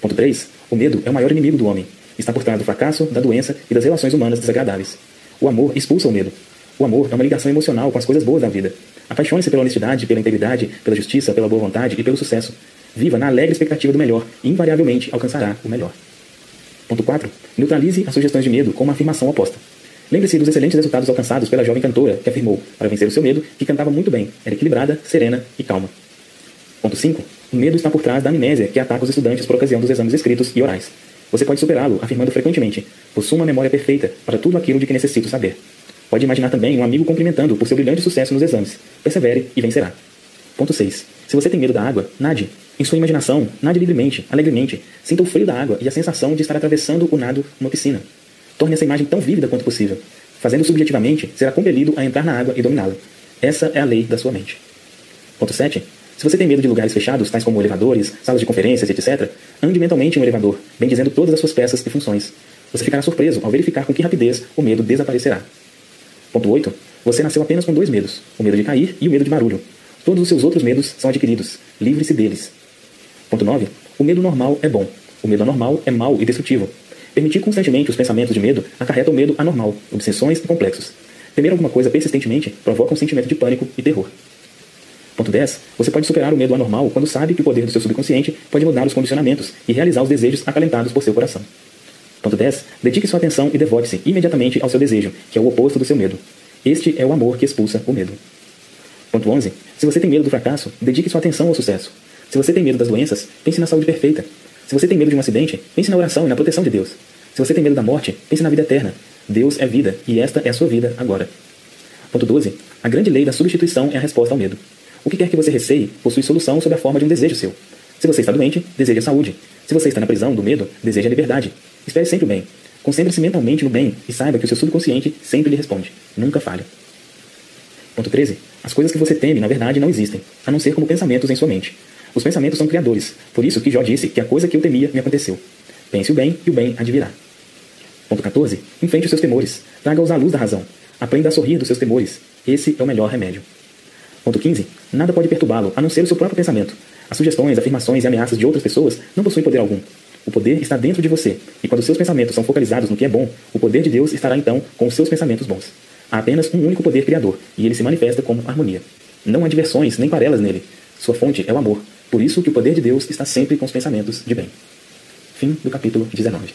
Ponto 3. O medo é o maior inimigo do homem. Está por trás do fracasso, da doença e das relações humanas desagradáveis. O amor expulsa o medo. O amor é uma ligação emocional com as coisas boas da vida. Apaixone-se pela honestidade, pela integridade, pela justiça, pela boa vontade e pelo sucesso. Viva na alegre expectativa do melhor e invariavelmente alcançará o melhor. Ponto 4. Neutralize as sugestões de medo com uma afirmação oposta. Lembre-se dos excelentes resultados alcançados pela jovem cantora que afirmou, para vencer o seu medo, que cantava muito bem, era equilibrada, serena e calma. Ponto 5. O medo está por trás da amnésia que ataca os estudantes por ocasião dos exames escritos e orais. Você pode superá-lo afirmando frequentemente: Possuo uma memória perfeita para tudo aquilo de que necessito saber. Pode imaginar também um amigo cumprimentando por seu brilhante sucesso nos exames. Persevere e vencerá. Ponto 6. Se você tem medo da água, nade. Em sua imaginação, nade livremente, alegremente, sinta o frio da água e a sensação de estar atravessando o nado uma piscina. Torne essa imagem tão vívida quanto possível. Fazendo subjetivamente, será compelido a entrar na água e dominá-la. Essa é a lei da sua mente. Ponto 7. Se você tem medo de lugares fechados, tais como elevadores, salas de conferências, etc., ande mentalmente em um elevador, bem dizendo todas as suas peças e funções. Você ficará surpreso ao verificar com que rapidez o medo desaparecerá. Ponto 8. Você nasceu apenas com dois medos: o medo de cair e o medo de barulho. Todos os seus outros medos são adquiridos. Livre-se deles. Ponto 9. O medo normal é bom. O medo anormal é mau e destrutivo. Permitir constantemente os pensamentos de medo acarreta o medo anormal, obsessões e complexos. Temer alguma coisa persistentemente provoca um sentimento de pânico e terror. Ponto 10. Você pode superar o medo anormal quando sabe que o poder do seu subconsciente pode mudar os condicionamentos e realizar os desejos acalentados por seu coração. Ponto 10. Dedique sua atenção e devote-se imediatamente ao seu desejo, que é o oposto do seu medo. Este é o amor que expulsa o medo. Ponto 11. Se você tem medo do fracasso, dedique sua atenção ao sucesso. Se você tem medo das doenças, pense na saúde perfeita. Se você tem medo de um acidente, pense na oração e na proteção de Deus. Se você tem medo da morte, pense na vida eterna. Deus é vida e esta é a sua vida agora. Ponto 12. A grande lei da substituição é a resposta ao medo. O que quer que você receie possui solução sob a forma de um desejo seu. Se você está doente, deseje a saúde. Se você está na prisão do medo, deseje a liberdade. Espere sempre o bem. Concentre-se mentalmente no bem e saiba que o seu subconsciente sempre lhe responde. Nunca falha. Ponto 13. As coisas que você teme, na verdade, não existem, a não ser como pensamentos em sua mente. Os pensamentos são criadores. Por isso que Jó disse que a coisa que eu temia me aconteceu. Pense o bem e o bem advirá. Ponto 14. Enfrente os seus temores. Traga-os à luz da razão. Aprenda a sorrir dos seus temores. Esse é o melhor remédio. Ponto 15. Nada pode perturbá-lo, a não ser o seu próprio pensamento. As sugestões, afirmações e ameaças de outras pessoas não possuem poder algum. O poder está dentro de você, e quando seus pensamentos são focalizados no que é bom, o poder de Deus estará então com os seus pensamentos bons. Há apenas um único poder criador, e ele se manifesta como harmonia. Não há diversões nem parelas nele. Sua fonte é o amor, por isso que o poder de Deus está sempre com os pensamentos de bem. Fim do capítulo 19.